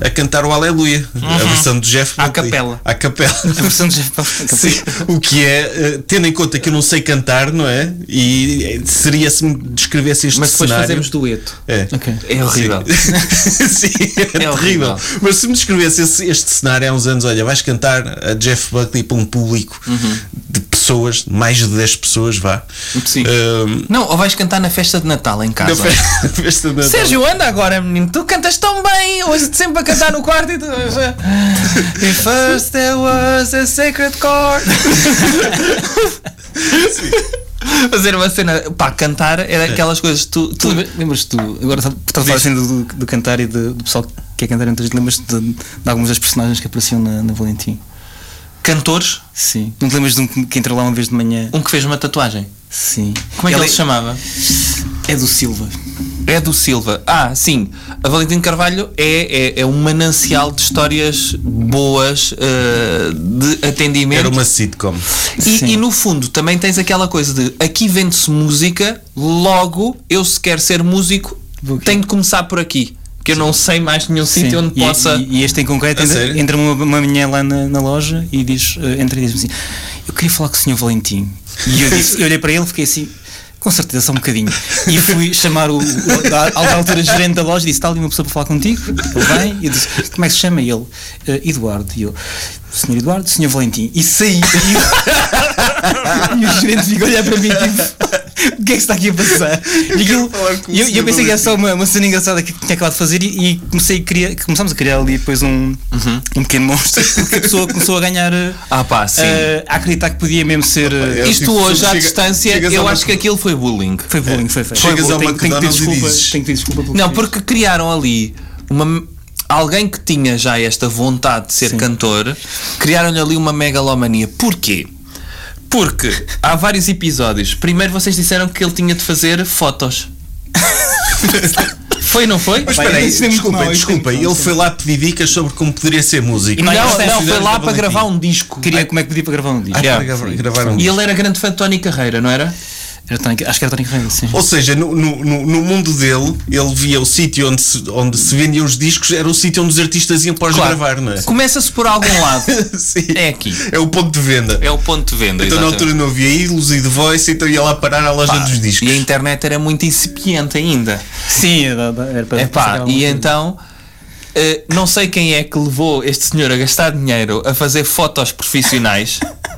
a cantar o Aleluia, a versão do Jeff À Buckley. capela. À capela. A versão de Jeff Buckley. <laughs> Sim, o que é, eh, tendo em conta que eu não sei cantar, não é? E eh, seria se me descrevesse este Mas depois cenário. fazemos dueto. É. Ok. É horrível. <laughs> Sim, é, terrível. horrível. Mas se me descrevesse esse- este cenário há uns anos, olha, vais cantar a Jeff Buckley para um público de pessoas, mais de 10 pessoas, vá. Sim. Ahm, Não, ou vais cantar na festa de Natal em na casa. fe- <laughs> na festa de Natal. Sérgio, anda agora, menino. Tu cantas tão bem. Hoje sempre a cantar no quarto e tu. If first there was a sacred chord. Fazer uma cena. Pá, cantar era aquelas coisas. Tu, Tu tu, lembra- lembras-te do. Agora estás a falar assim do, do, do cantar e de- do pessoal que é cantar entre lembras-te de, de algumas das personagens que apareciam na, na Valentim? Cantores, Sim. Não te lembras de um que que entra lá uma vez de manhã? um que fez uma tatuagem. Sim. Como é que Ela ele se chamava? É do Silva. É do Silva. Ah, sim. A Valentim Carvalho é, é, é um manancial de histórias boas eh, de atendimento. Era uma sitcom. E, Sim. e no fundo também tens aquela coisa de aqui vende-se música, logo eu se quer ser músico Vou aqui. tenho de começar por aqui. Que eu não sei mais nenhum Sim. sítio onde e, possa. E, e este em concreto entra, entra uma, uma manhã lá na, na loja e diz, eh, entra e diz assim: Eu queria falar com o Sr. Valentim. E eu, disse, eu olhei para ele fiquei assim. Com certeza, só um bocadinho. E fui chamar o, o da altura gerente da loja e disse: Está ali uma pessoa para falar contigo. Ele vem e eu disse: Como é que se chama? E ele: "Eh, Eduardo. E eu: Senhor Eduardo, Senhor Valentim. E saí. E, o- <laughs> e o gerente ficou a olhar para mim tipo: O que é que está aqui a passar? <laughs> Aquilo- eu, eu Sr. pensei que era só uma, uma cena engraçada que tinha acabado de fazer e, e comecei a criar, começámos a criar ali depois um, um pequeno monstro <laughs> porque a pessoa começou a ganhar Ah, pá, sim. eh, a acreditar que podia mesmo ser eh, É Isto tipo, hoje, à chega- distância, a eu uma- acho que aquilo foi bullying. foi bullying, foi, foi. Chegas Foi ao bullying. tenho, que desculpa, dizes- tenho que pedir desculpa pelo Não, porque criaram ali uma. Alguém que tinha já esta vontade de ser Sim. cantor, criaram-lhe ali uma megalomania. Porquê? Porque há vários episódios. Primeiro vocês disseram que ele tinha de fazer fotos. foi, não foi? Mas espera aí, é mau, isso é mau, Ele foi lá pedir dicas sobre como poderia ser músico. E Não, Não, não, foi lá para gravar um disco. Queria como é que pedia para gravar um disco. Ah, Yeah. para gravar- gravar um E ele era grande fã de Tony Carreira, não era? Era Tony- acho que era Tony Carreira, sim. Ou seja, no, no, no- mundo dele, ele via o sítio onde se, onde se vendiam os discos, era o sítio onde os artistas iam para os Claro. gravar, não é? Começa-se por algum lado. <laughs> Sim. É aqui. É o ponto de venda. É o ponto de venda. Então na exatamente. altura não havia ídolos e The Voice, então ia lá parar à loja Pá, dos discos. E a internet era muito incipiente ainda. Sim, era, era para sacar e então eh, não sei quem é que levou este senhor a gastar dinheiro a fazer fotos profissionais <laughs>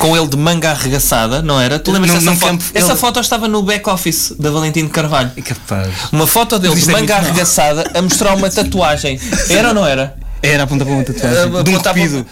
com ele de manga arregaçada, não era? Tu lembras dessa foto? Essa foto estava no back-office da Valentim de Carvalho. Capaz. Uma foto dele de é manga arregaçada a mostrar uma <laughs> tatuagem. Era ou não era? Era a ponta para uma tatuagem. De um para- cupido.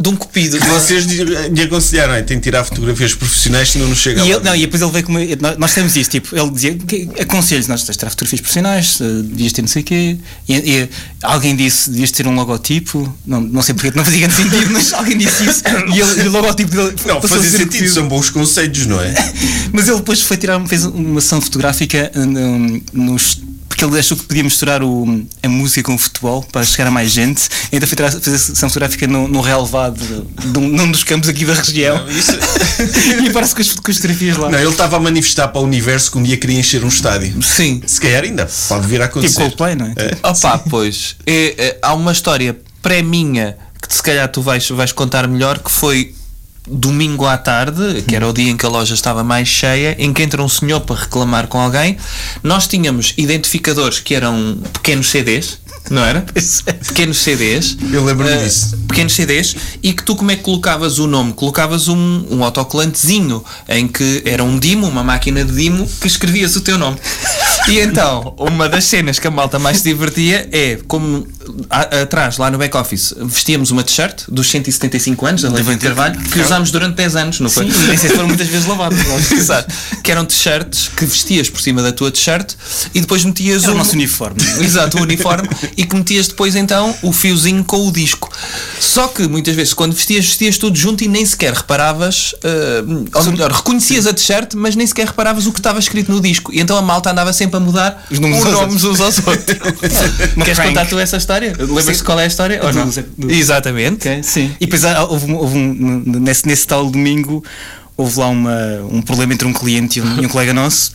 De um cupido. Vocês lhe aconselharam, é, tem que tirar fotografias profissionais, senão não chega E, ele, não, e depois ele veio com uma, nós- temos isso, tipo, ele dizia aconselhos, nós tens de tirar fotografias profissionais, eh, devias ter não sei o quê. E, e alguém disse devias ter um logotipo, não, não sei porque não fazia grande sentido, mas alguém disse isso. E, ele, e o logotipo dele Não, fazia sentido, são bons conselhos, não é? <laughs> Mas ele depois foi tirar, fez uma sessão fotográfica um, nos. Porque ele achou que podia misturar o, a música com o futebol para chegar a mais gente. Então foi fazer a sessão fotográfica no, no relevado de, um, num dos campos aqui da região. Não, isso- <laughs> e aparece com as, com as fotografias lá. Não, ele estava a manifestar para o universo que um dia queria encher um estádio. Sim. Se calhar ainda pode vir a Tipo acontecer. Coldplay, não é? Opa, pois. É, é, há uma história pré-minha que se calhar tu vais, vais contar melhor, que foi domingo à tarde, que era o dia em que a loja estava mais cheia, em que entra um senhor para reclamar com alguém. Nós tínhamos identificadores que eram pequenos CDs, não era? <laughs> Pequenos CDs. Eu lembro-me Eh, disso. Pequenos CDs e que tu como é que colocavas o nome? Colocavas um, um autocolantezinho em que era um dimo, uma máquina de dimo, que escrevias o teu nome. <laughs> E então, uma das cenas que a malta mais se divertia é como a- atrás, lá no back-office, vestíamos uma t-shirt dos 175 anos da Lei de Carvalho, que usámos durante 10 anos, não foi? Sim, nem sei se foram muitas vezes lavados. <laughs> Exato. Que eram t-shirts que vestias por cima da tua t-shirt e depois metias Era o nosso uniforme. <laughs> Exato, o uniforme e que metias depois então o fiozinho com o disco. Só que muitas vezes quando vestias, vestias tudo junto e nem sequer reparavas, eh, ou melhor, reconhecias a t-shirt, mas nem sequer reparavas o que estava escrito no disco. E então a malta andava sempre a mudar Os nomes os nomes uns aos outros. <laughs> Queres contar tu essa história? Lembras-te qual é a história? Ou não? Exatamente. Ok, sim. E depois houve, houve um, nesse, nesse tal domingo, houve lá uma, um problema entre um cliente e um, e um colega nosso.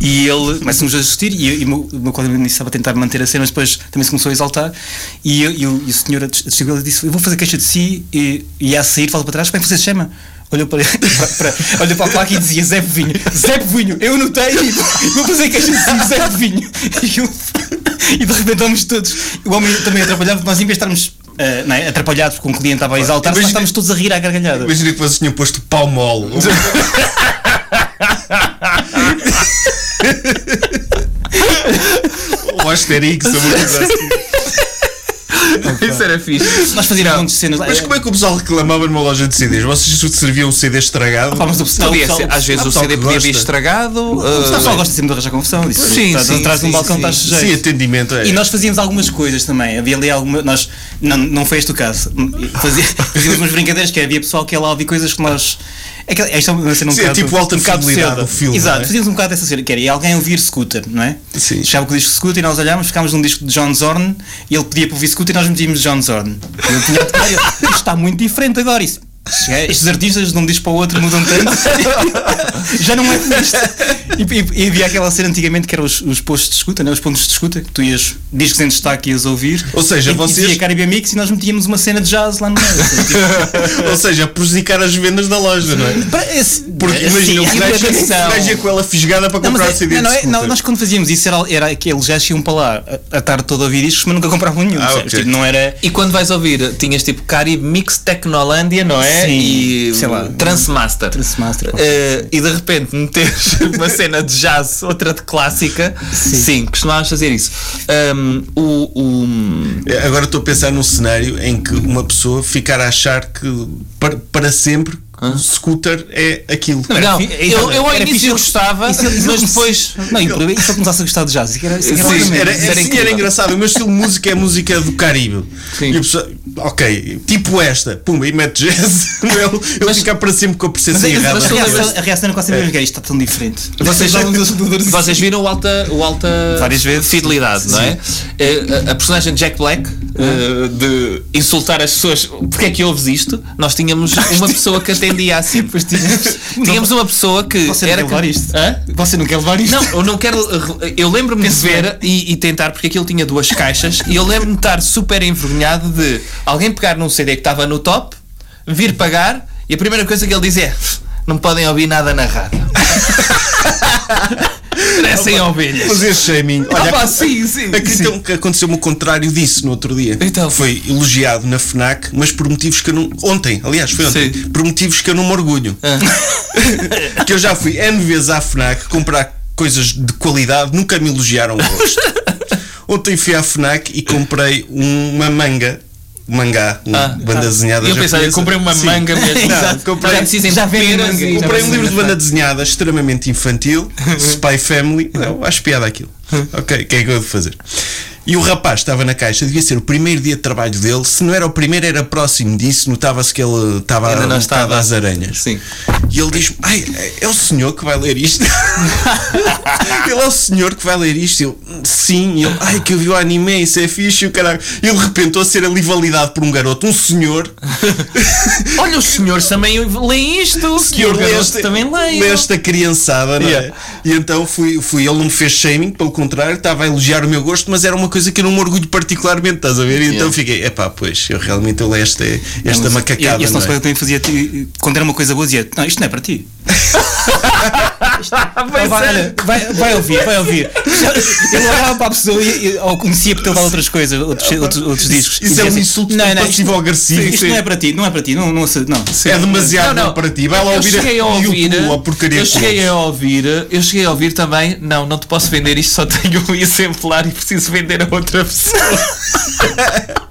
E ele começa-nos a discutir e, e o meu- colega estava a tentar manter a cena, mas depois também se começou a exaltar. E, eu- e o, e o senhor e disse: Eu vou fazer queixa de si. E, e a sair, volta para trás, como é que você se chama? Olhou para, <laughs> para, para, olhou para a placa e dizia Zé Vinho, Zé Vinho, eu notei e vou fazer queixa de Zé Vinho. E, eu- e de repente estamos todos. O homem também atrapalhado, porque nós em vez de estarmos eh, não é, atrapalhados porque um cliente estava a exaltar, nós Imagina- estávamos todos a rir à gargalhada. Imagina que vocês tinham posto palmol. <laughs> O Asterix, uma coisa assim. <laughs> Isso era fixe. Nós fazíamos um de cenas lá. Mas como é que o pessoal reclamava numa loja de CDs? Vocês serviam um CD estragado? Mas o pessoal- Podia ser, às vezes o CD podia vir estragado. O uh, pessoal gosta sempre de arranjar confusão. Isso, Sim, estás sim, atrás de um balcão estás sujeito. Sim, atendimento é. E nós fazíamos algumas coisas também. Havia ali alguma. Nós, não, não foi este o caso. <laughs> Fazíamos umas brincadeiras que havia pessoal que ia lá ouvir coisas que nós. É que, esta é uma cena um Sim, é bocado, tipo alta cedo. do filme, Exato, é? fazíamos um bocado dessa cena, que era alguém ouvir scooter, não é? Sim. Chegava com o disco de scooter e nós olhámos, ficámos num disco de John Zorn e ele pedia para ouvir scooter e nós metíamos John Zorn. E ele tinha <laughs> de isto está muito diferente agora. Isso, estes artistas de um disco para o outro mudam tanto. <laughs> Já não é isto. E, e- e havia aquela cena antigamente que eram os, os postos de escuta, né? os pontos de escuta, que tu ias, discos em destaque ias ouvir. Ou seja, e, vocês- E Caribe Mix e nós metíamos uma cena de jazz lá no meio. <laughs> Ou seja, prejudicar as vendas da loja, não é? Para esse- Porque imagina, o a gajo interpretação. o gajo ia com ela fisgada para Não, comprar mas o CD é, não, de não é- não, scooter. nós quando fazíamos isso era, era que eles já iam para lá a, a tarde toda a ouvir discos, mas nunca compravam nenhum. Ah, percebes? ok. Tipo, não era. E quando vais ouvir, tinhas tipo Caribe Mix Tecnolândia, não é? Sim, e sei lá. Transmaster. Transmaster, Eh, e de repente meteres <laughs> uma cena de jazz, outra de clássica. Sim, costumávamos fazer isso. Um, o, o- Agora estou a pensar num cenário em que uma pessoa ficar a achar que para, para sempre o scooter é aquilo. Não, fi- eu, eu ao era início gostava, ele- mas depois. Não, e por- e se eu começasse a gostar de jazz, era, era Sim. Era, era incrível. era engraçado. O meu estilo de música é música do Caribe. Sim. E a pessoa, ok, tipo esta, pumba, e mete jazz. <laughs> Eu, eu ficar para sempre com a Mas, percepção é- mas errada. a, reação, a reação era quase sempre a mesma, é, isto está tão diferente. <laughs> Vocês, a- <laughs> vocês viram o alta, o alta Várias vezes. fidelidade, não é? Eh, A, a personagem de Jack Black, eh, de insultar as pessoas, porque é que ouves isto? Nós tínhamos uma pessoa que atendia assim. tínhamos uma pessoa que Você não era. quer levar isto? Hã? Você não quer levar isto? Não, eu não quero. Eu lembro-me de ver e, e tentar, porque aquilo tinha duas caixas, e eu lembro-me de estar super envergonhado de alguém pegar num CD que estava no top, vir pagar, e a primeira coisa que ele diz é: Não podem ouvir nada na rádio. <laughs> Parecem ovelhas. Fazer shaming. Olha, Ah, pá, sim, sim. Acreditam que aconteceu-me o contrário disso no outro dia. Então. Foi elogiado na FNAC, mas por motivos que eu não. Ontem, aliás, foi ontem. Sim. Por motivos que eu não me orgulho. Ah. <laughs> que eu já fui N vezes à FNAC comprar coisas de qualidade, nunca me elogiaram o gosto. <laughs> Ontem fui à FNAC e comprei uma manga. Mangá, Ah, banda desenhada Eu pensava, eu comprei uma Sim. manga mesmo. Não, comprei- Já precisem já peras manga, e- já Comprei um livro de banda desenhada extremamente infantil, <laughs> Spy Family. Não, acho piada aquilo. Ok, o que é que eu devo fazer? E o rapaz estava na caixa, devia ser o primeiro dia de trabalho dele. Se não era o primeiro, era próximo disso. Notava-se que ele estava Ainda não estava. às aranhas. Sim. E ele diz: Ai, é o senhor que vai ler isto? <laughs> ele é o senhor que vai ler isto? Eu, sim. Ele, ai, que eu vi o anime, isso é fixe. E o caralho. E de repente a ser ali validado por um garoto, um senhor. <laughs> Olha, os senhores também leem isto. que eu leste, também leio. leste a criançada, não é? Yeah. E então fui, fui, ele não me fez shaming, pelo contrário, estava a elogiar o meu gosto, mas era uma coisa que eu não me orgulho particularmente, estás a ver? E então Yeah. fiquei, epá, pois, eu realmente eu leio esta, esta Mas macacada. E, esse não nosso é? colega também fazia, quando era uma coisa boa, dizia: Não, isto não é para ti. <laughs> vai, olha, vai, vai ouvir, vai ouvir. Ele olhava para a pessoa e, ou conhecia por ter levado outras coisas, outros, outros, outros discos. Isso é um dizia insulto não, não, passivo isto- agressivo. Isto Sim. não é para ti, não é para ti, não, não, não. É demasiado Não, não. para ti. Vai lá Eu ouvir cheguei a ouvir, YouTube, a porcaria eu cheguei a ouvir, eu cheguei a ouvir também, não, não te posso vender isto, só tenho um <laughs> exemplar e preciso vender a outra pessoa. <laughs>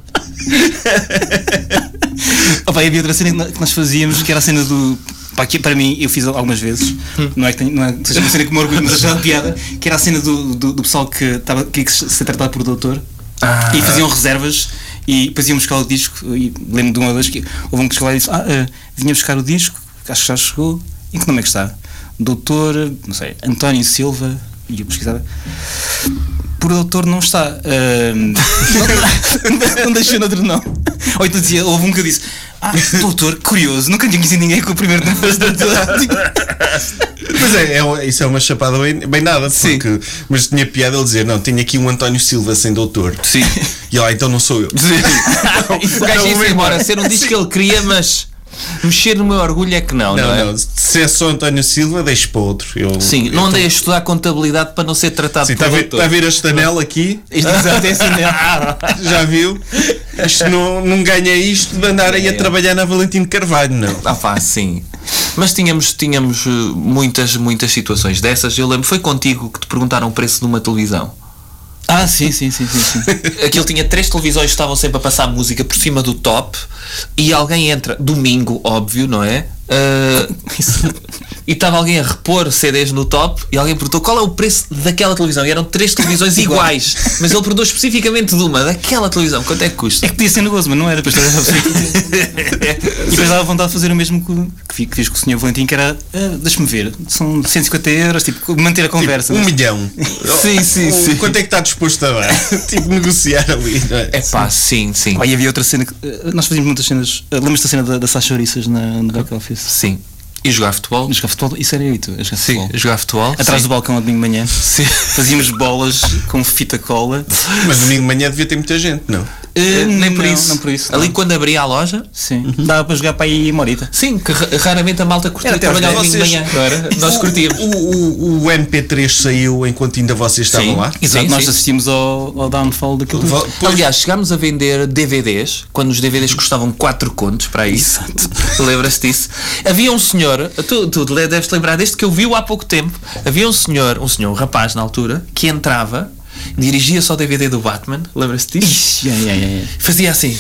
Opa, havia outra cena que nós fazíamos que era a cena do. Pá, que para mim, eu fiz algumas vezes, não é que, tenho, não é seja uma cena que me orgulho, mas achava piada, que era a cena do, do, do pessoal que estava que ia ser tratado por doutor Ah. e faziam reservas e depois iam buscar o disco. E lembro de uma vez que houve um que chegou lá e disse: Ah, eh, vinha buscar o disco, acho que já chegou. Em que nome é que está? Doutor, não sei, António Silva. E eu pesquisava. Por doutor não está. Ahm, não, <laughs> não deixou outro nome. Ou então dizia, houve um que eu disse: Ah, doutor, curioso, nunca tinha conhecido ninguém com o primeiro nome fosse doutor. Mas é, é- isso é uma chapada bem, bem nada, porque, mas tinha piada ele dizer: Não, tenho aqui um António Silva sem doutor. Sim. E lá, então não sou eu. <laughs> o gajo ia-se embora, ser um disco que ele queria, mas mexer no meu orgulho é que não, não, Não, é? não, se é só António Silva, deixo para outro. Eu, Sim, eu não andei a estudar contabilidade para não ser tratado Sim, por está a ver, está a ver este anel aqui? Isto é assim. <laughs> Já viu? Isto não, não ganha isto de andar aí a trabalhar na Valentino Carvalho, não. Ah pá, sim. Mas tínhamos, tínhamos eh, muitas, muitas situações dessas. Eu lembro, foi contigo que te perguntaram o preço de uma televisão. Ah, sim, sim, sim, sim. sim. <laughs> Aquilo tinha três televisões que estavam sempre a passar música por cima do top e alguém entra, domingo, óbvio, não é? Ah, <laughs> e estava alguém a repor CDs no top e alguém perguntou qual é o preço daquela televisão. E eram três televisões <laughs> iguais, mas ele perguntou especificamente de uma, daquela televisão, quanto é que custa? É que podia ser negoso, mas não era para estar a <laughs> E depois dava vontade de fazer o mesmo que, que fi- que fiz com o Sr. Valentim, que era, ah, deixa-me ver, são 150 euros, tipo, manter a conversa. Um né? milhão. <laughs> Sim, sim, sim. Quanto é que está disposto a dar? tipo, negociar ali, não é? É pá, sim, sim. Ah, e havia outra cena que. ah, nós fazíamos muitas cenas. ah, Lembras-te da cena da, da Sasha Ouriças na, no back office? Sim. E jogar futebol? Jogar futebol, isso era eu e tu, jogar Sim, futebol. jogar futebol. Atrás sim. do balcão ao domingo de manhã. Sim. Fazíamos bolas com fita cola. Mas domingo de manhã devia ter muita gente, não? Eh, nem por Não, isso. não por isso, Ali não. quando abria a loja, Sim. Dava para jogar para aí uma horita. sim, que ra- raramente a malta curtia trabalhar domingo de manhã, não era? Nós O- curtíamos. O, o, o MP3 saiu enquanto ainda vocês estavam Sim. lá? Exato, Sim, nós sim. assistimos ao, ao downfall daquilo. tudo. Vo- pois- Aliás, chegámos a vender DVDs quando os DVDs custavam 4 contos para isso. <laughs> Lembras-te disso? Havia um senhor, tu, tu deves te lembrar deste que eu vi há pouco tempo. Havia um senhor, um senhor, um rapaz na altura, que entrava, dirigia-se ao DVD do Batman. Lembras-te disso? Ixi, ai, ai, ai. Fazia assim,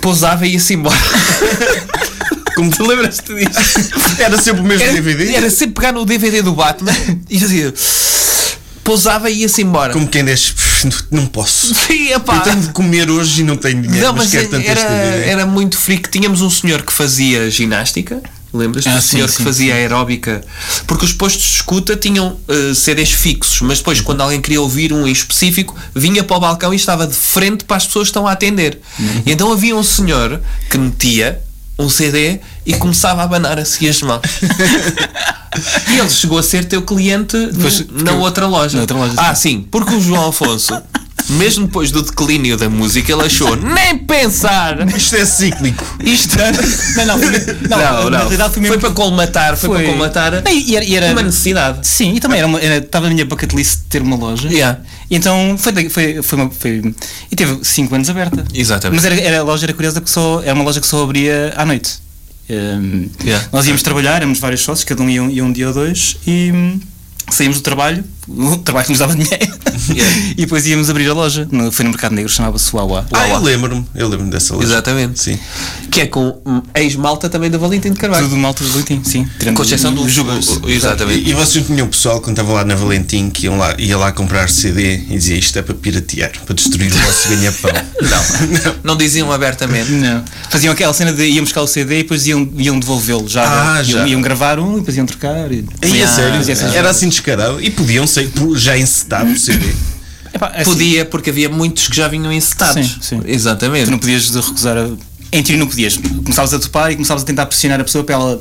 pousava e ia-se embora. <laughs> Como te lembras-te disso? Era sempre o mesmo Era, DVD? era sempre pegar no DVD do Batman e fazia. Pousava e ia-se embora. Como quem "Pff, não posso. Sim, epá. Eu tenho de comer hoje e não tenho dinheiro, Não, mas, mas quero tanto era, este DVD. era muito freak. Tínhamos um senhor que fazia ginástica. Lembras-te? Ah, sim, senhor sim, que fazia aeróbica. Porque os postos de escuta tinham eh, CDs fixos, mas depois, quando alguém queria ouvir um em específico, vinha para o balcão e estava de frente para as pessoas que estão a atender. E então havia um senhor que metia um CD e começava a abanar assim as mãos. <laughs> e ele chegou a ser teu cliente Pois, na outra loja. na outra loja, ah, sim, porque o João Afonso. Mesmo depois do declínio da música, ele achou nem pensar. Isto é cíclico. Isto <laughs> Não, não, foi, não, não, na não. realidade foi Foi, mesmo. para colmatar, foi, para colmatar Não, e era, e era- uma necessidade. Sim, e também era uma, era, estava na minha bucket list ter uma loja. Yeah. E então foi, foi, foi, uma, foi E teve 5 anos aberta. Exatamente. Mas era, era, a loja era curiosa porque só, era uma loja que só abria à noite. Um, Yeah. Nós íamos trabalhar, éramos vários sócios, cada um ia, um- ia um dia ou dois, e hum, saímos do trabalho, o trabalho que nos dava dinheiro. <laughs> e depois íamos abrir a loja. No, foi no Mercado Negro, chamava-se Uauá. Ah, eu lembro-me, eu lembro-me dessa loja. Exatamente. Sim. Que é com ex-malta também da Valentim de Carvalho. Tudo malta de Valentim, sim. Tirando Com exceção do Jugos. o- Exatamente. E, e vocês tinham pessoal quando estava lá na Valentim que iam lá, ia lá comprar CD e dizia isto é para piratear, para destruir o vosso ganha-pão. <laughs> Não, não diziam abertamente. Não. Faziam aquela cena de iam buscar o CD e depois iam, iam devolvê-lo. Já, Ah, iam, já. iam gravar um e depois iam trocar. E... A sério? Era assim descarado. E podiam ser já encetado o CD. Epá, assim, Podia, porque havia muitos que já vinham encetados. Sim, sim. Exatamente. Tu não podias recusar. A... Em teoria não podias. Começavas a topar e começavas a tentar pressionar a pessoa para ela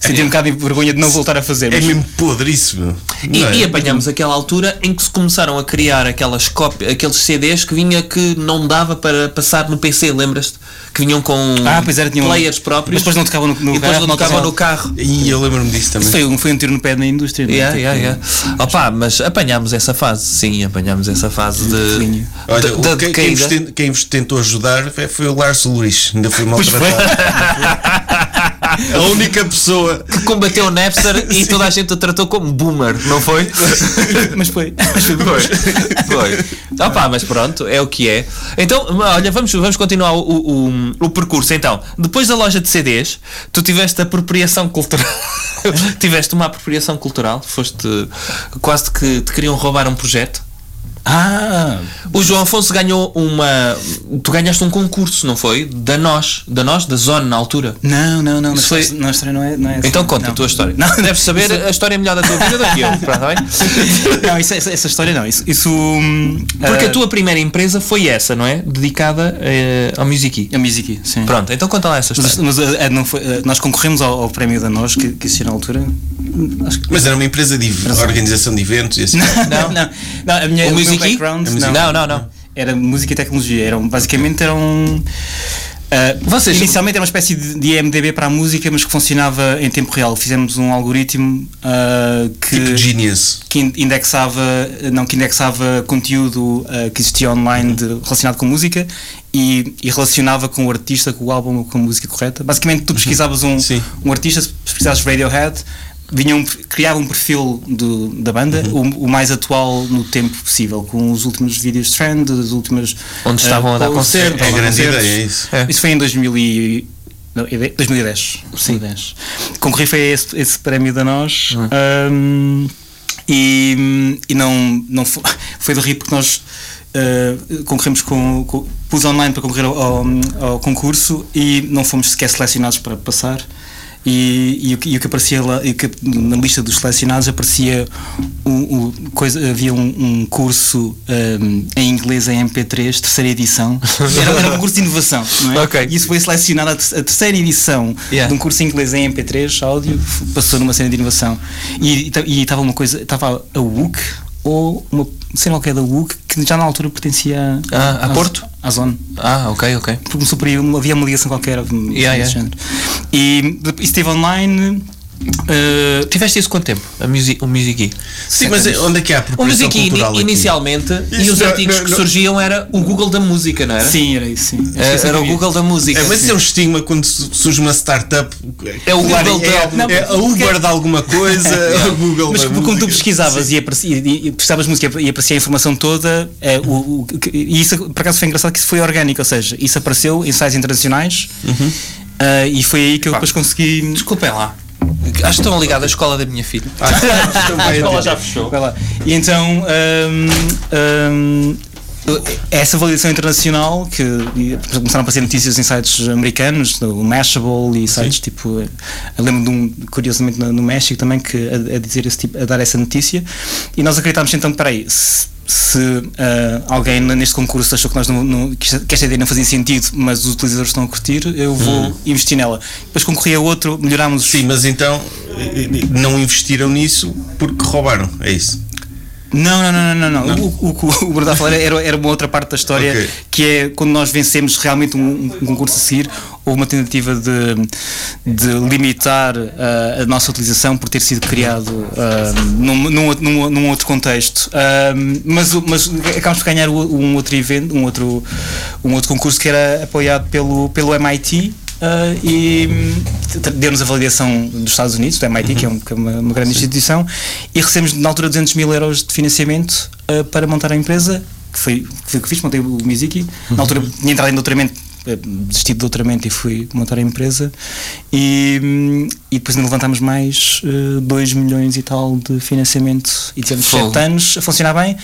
sentir um bocado de vergonha de não voltar a fazer. É mas- mesmo podre isso, meu. E, Não é? e apanhámos aquela altura em que se começaram a criar aquelas cópias, aqueles CDs que vinha que não dava para passar no PC, lembras-te? Que vinham com Ah, pois era, tinham- players próprios. Mas depois não tocavam no- no e depois carro, não não tocavam tocavam- no carro. E eu lembro-me disso também. Foi um, foi um tiro no pé na indústria. não é? Yeah, Tipo, yeah, yeah. Opa, mas apanhámos essa fase, sim, apanhámos essa fase de. Olha, de, da quem, quem, vos tentou ajudar foi- foi o Lars Ulrich, ainda foi. maltratado. <laughs> A única pessoa. que combateu o Napster e toda a gente o tratou como boomer, não foi? Mas foi. Mas foi. Foi. Foi. Opa, mas pronto, é o que é. Então, olha, vamos, vamos continuar o, o, o percurso. Então, depois da loja de CDs, tu tiveste apropriação cultural. <laughs> tiveste uma apropriação cultural, foste quase que te queriam roubar um projeto. Ah, O João Afonso ganhou uma. Tu ganhaste um concurso, não foi? Da nós, da nós, da Zone na altura. não, não, não. Isso Não, foi- não, a história não é. Não é Então assim. conta Não. a tua história. Não, Deves saber a história melhor da tua vida do que eu. Pronto, tá bem? <laughs> Não, isso, essa, essa história não. Isso. isso hum, Porque ah, a tua primeira empresa foi essa, não é? Dedicada eh, ao Music. A Music, sim. Pronto, então conta lá essa Mas, história. mas, ah, não foi, ah, nós concorremos ao, ao prémio da nós que, que existia na altura. Acho que. Mas era uma empresa de organização de eventos e assim. <laughs> Não, não, não. a minha, Music? background. A Music? Não, não, não. Era música e tecnologia. Eram, basicamente eram. ah, Vocês- inicialmente era uma espécie de, IMDB para a música, mas que funcionava em tempo real. Fizemos um algoritmo ah, que, Tipo Genius. que in- indexava, não, que indexava conteúdo ah, que existia online de- relacionado com música e, e relacionava com o artista, com o álbum, com a música correta. Basicamente, tu pesquisavas um, um artista, se pesquisavas Radiohead, vinha um, criava um perfil do, da banda, Uhum. o, o mais atual no tempo possível, com os últimos vídeos de trend, as últimas. Onde estavam a dar concertos. É a grande ideia, é isso. É. Isso foi em 2000 e... não, é de- 2010. Sim. 2010. Concorri foi a esse, esse prémio da nós. Um, e, e não, não foi, <laughs> foi de rir porque nós uh, concorremos com, com. Pus online para concorrer ao, ao, ao concurso e não fomos sequer selecionados para passar. E, e, o, que- e o que aparecia lá, e que na lista dos selecionados aparecia um, um- coisa, havia um, um curso um, em inglês em MP3, terceira edição. Era, era um curso de inovação, não é? <laughs> Ok. E isso foi selecionado a, ter- a terceira edição Yeah. de um curso em inglês em MP3, áudio, passou numa cena de inovação. E e estava uma coisa, estava a WUC, ou uma cena qualquer da WUC, que já na altura pertencia Ah, a à- Porto? À Zone. Ah, ok, ok. Começou por aí, havia uma ligação qualquer. Yeah, desse yeah. género. E isso esteve online. Eh, Tiveste isso quanto tempo? A music, o Music Sim, mas é- onde é que há a O Music aqui? inicialmente e os não- artigos não- que não- surgiam era o Google da música, não era? sim, era isso. Sim. É, Era, o Google da música. É, mas isso é um estigma quando su- surge uma startup. É o Claro, Google é, da- é a Uber de alguma coisa, é o <laughs> Google Mas da como tu pesquisavas e, aparecia, e, e pesquisavas música e aparecia a informação toda, é, o, o- que- e isso por acaso foi engraçado que isso foi orgânico, ou seja, isso apareceu em sites internacionais Uhum. ah, e foi aí que eu depois consegui. Desculpem lá. Acho que estão ligados à escola da minha filha. Então vai a escola já fechou. E então hum, hum, essa validação internacional que começaram a aparecer notícias em sites americanos, o Mashable e sites tipo. Eu lembro de um, curiosamente, no, no México também, que a, a dizer esse tipo, a dar essa notícia. E nós acreditámos então, peraí, se, se ah, alguém neste concurso achou que, nós não, não- que esta- ideia não fazia sentido, mas os utilizadores estão a curtir, eu vou investir nela. Depois concorri a outro, melhorámos Sim, mas então não investiram nisso porque roubaram, é isso. Não, não, não, não, não. não. O, o, o, o Bruno falar era, era uma outra parte da história Ok. que é quando nós vencemos realmente um, um concurso a seguir, houve uma tentativa de, de limitar ah, a nossa utilização por ter sido criado ah, num, num, outro- num, num outro contexto. Ah, mas, mas acabamos por ganhar um outro evento, um outro, um outro concurso que era apoiado pelo, pelo MIT. Ah, e hum, deu-nos a validação dos Estados Unidos, do MIT, que é, um- que é uma, uma grande instituição, e recebemos na altura 200 mil euros de financiamento ah, para montar a empresa, que foi, o que fiz, montei o Miziki. Na altura tinha entrado em doutoramento, eh, desisti de doutoramento e fui montar a empresa e, hum, e depois ainda levantámos mais 2 milhões e tal de financiamento e tivemos Fogo. 7 anos a funcionar bem.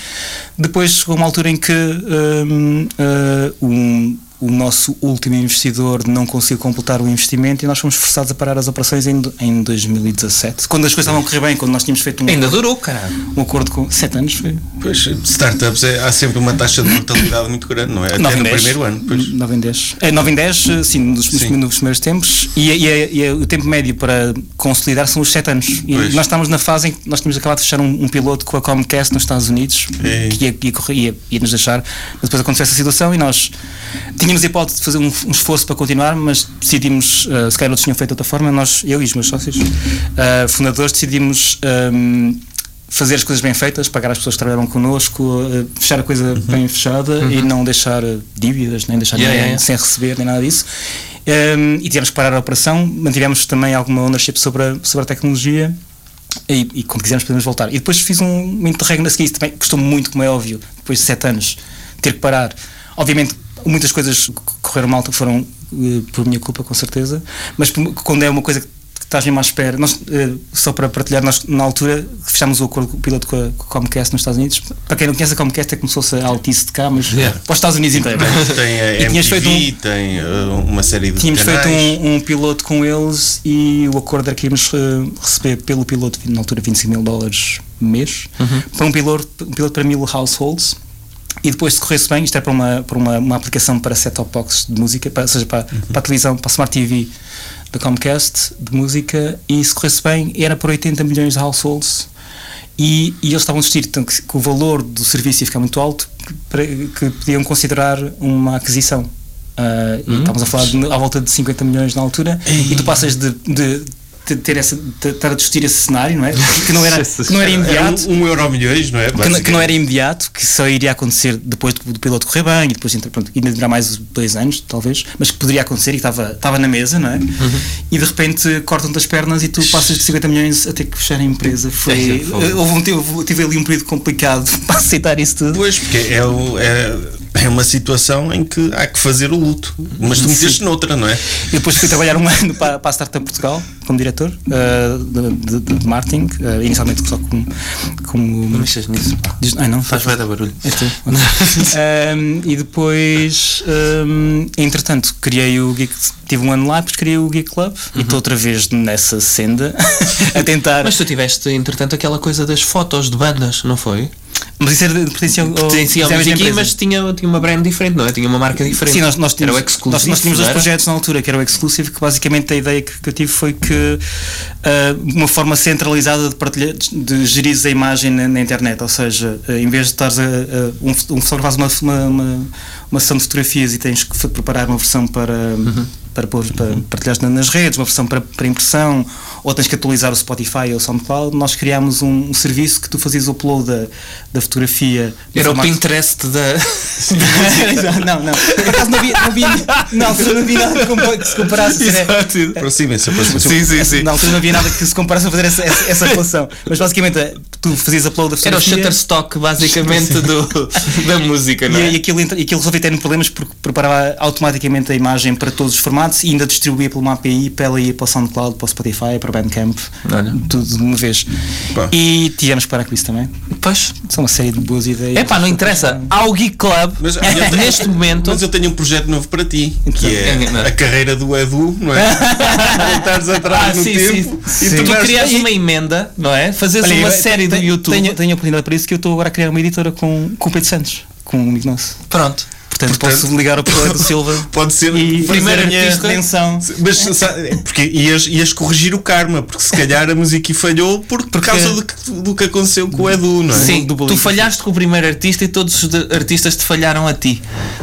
Depois chegou uma altura em que hum, ah, um, o nosso último investidor não conseguiu completar o investimento e nós fomos forçados a parar as operações em, em 2017. Quando as coisas estavam a correr bem, quando nós tínhamos feito um, Ainda durou, caralho. um acordo com 7 anos, foi Pois, startups é- há sempre uma taxa de mortalidade muito grande, não é? Até 9 em no 10. primeiro ano. Pois. 9 em 10. É, 9 em 10, eh, sim, nos, Sim. nos primeiros tempos. E, e- e- e o tempo médio para consolidar são os 7 anos. E Pois. nós estamos na fase em que nós tínhamos acabado de fechar um, um piloto com a Comcast nos Estados Unidos, É. que ia, ia, ia- ia nos deixar. Mas depois aconteceu essa situação e nós tínhamos a hipótese de fazer um, um esforço para continuar, mas decidimos, eh, se calhar outros tinham feito de outra forma, nós, eu e os meus sócios, eh, fundadores, decidimos. ehm, fazer as coisas bem feitas, pagar as pessoas que trabalharam connosco, eh, fechar a coisa bem fechada e não deixar dívidas, nem deixar Yeah, ninguém yeah, yeah. sem receber, nem nada disso. Um, e tivemos que parar a operação, mantivemos também alguma ownership sobre a, sobre a tecnologia. E, e quando quisermos podemos voltar. E depois fiz um, um interregno a seguir, isso também custou muito, como é óbvio, depois de sete anos, ter que parar. Obviamente, muitas coisas correram mal foram eh, por minha culpa, com certeza, mas quando é uma coisa que estás mesmo à espera, nós, eh, só para partilhar, nós na altura fechámos o acordo com o piloto com a, com a Comcast nos Estados Unidos. Para quem não conhece a Comcast, é como se fosse a Altice de cá, mas Yeah. para os Estados Unidos inteiros. Tem a E tinhas feito MTV, tem uh, uma série de Tínhamos canais. feito um, um piloto com eles e o acordo era que íamos eh, receber pelo piloto, na altura 25 mil dólares mês, para um piloto, um piloto para mil households. E depois, se corresse bem, isto é para uma, para uma, uma aplicação para set-top boxes de música, para, ou seja, para, para a televisão, para a Smart TV da Comcast de música, e se corresse bem, era por 80 milhões de households. E, e eles estavam a assistir então, que, que o valor do serviço ia ficar muito alto, que, para- que podiam considerar uma aquisição. Ah, e estávamos a falar de, à volta de 50 milhões na altura, e tu passas de- de ter essa, estar a discutir esse cenário, não é? Que não era, <laughs> que não era imediato. É um, um euro milhões, não é? Que não, que não era imediato, que só iria acontecer depois do, do piloto correr bem e depois, pronto, ainda demorar mais dois anos, talvez, mas que poderia acontecer e estava, estava na mesa, não é? E de repente cortam-te as pernas e tu passas de 50 milhões a ter que fechar a empresa. Foi, É, foi. houve um tempo, tive ali um período complicado <laughs> para aceitar isso tudo. Pois, porque é, o- é, é uma situação em que há que fazer o luto. Mas tu meteste noutra, não é? E depois fui trabalhar um <laughs> ano para, para a Startup Portugal como diretor uh, de, de, de marketing, uh, inicialmente só como. como Não mexas nisso. Diz- Ai não, Faz da barulho. É tu. <laughs> Um, e depois, um, entretanto, criei o Geek, tive um ano lá, depois criei o Geek Club e estou outra vez nessa senda <laughs> a tentar. Mas tu tiveste, entretanto, aquela coisa das fotos de bandas, não foi? Mas isso era de pertencia ao, Pertencia ao Music, mas tinha, tinha uma brand diferente, não é? Tinha uma marca diferente. Sim, nós, nós tínhamos, Era o Exclusive. nós, nós tínhamos dois projetos na altura, que era o Exclusive, que basicamente a ideia que, que eu tive foi que ah, uma forma centralizada de, partilhar, de gerir a imagem na, na internet, ou seja, ah, em vez de estares a, um, um faz uma, uma, uma, uma sessão de fotografias e tens que preparar uma versão para, para, pôr, para partilhar na- nas redes, uma versão para, para impressão, ou tens que atualizar o Spotify ou o SoundCloud, nós criámos um, um serviço que tu fazias o upload da, da fotografia. Era o Pinterest da. <laughs> não, não. Por acaso não havia, não havia, altura não havia nada que se comparasse. Era- Aproximem-se, aproximem-se. Sim, sim, sim. Altura não havia nada que se comparasse a fazer essa, essa, essa relação. Mas basicamente eh, tu fazias upload da Era o fotografia. Shutterstock, basicamente, do, <laughs> da música, não E, é? e aquilo, e aquilo resolvia ter problemas porque preparava automaticamente a imagem para todos os formatos e ainda distribuía por uma API para ela ir para o SoundCloud, para o Spotify, para o Bandcamp, Olha. tudo de uma vez. Pá. E tivemos que parar com isso também. Pois. São uma série de boas ideias. É pá, não interessa. Há o Geek Club, Mas, <laughs> tenho- neste momento. Mas eu tenho um projeto novo para ti, que Então, é a carreira do Edu, não é? <laughs> Voltares atrás Ah, no sim, tempo sim. e Tu tornares- crias uma emenda, não é? Fazes Olha, uma eu- série do YouTube. Tenho, tenho a oportunidade para isso que eu estou agora a criar uma editora com, com o Pedro Santos, com um amigo nosso. Pronto. Portanto, Portanto, posso ligar ao Pedro Silva Pode ser e fazer primeiro a minha artista. Mas sabe, porque ias, ias corrigir o karma, porque se calhar a música falhou por, por causa do que, do que aconteceu com o Edu, não é? Sim, do tu bullying. falhaste com o primeiro artista e todos os de- artistas te falharam a ti.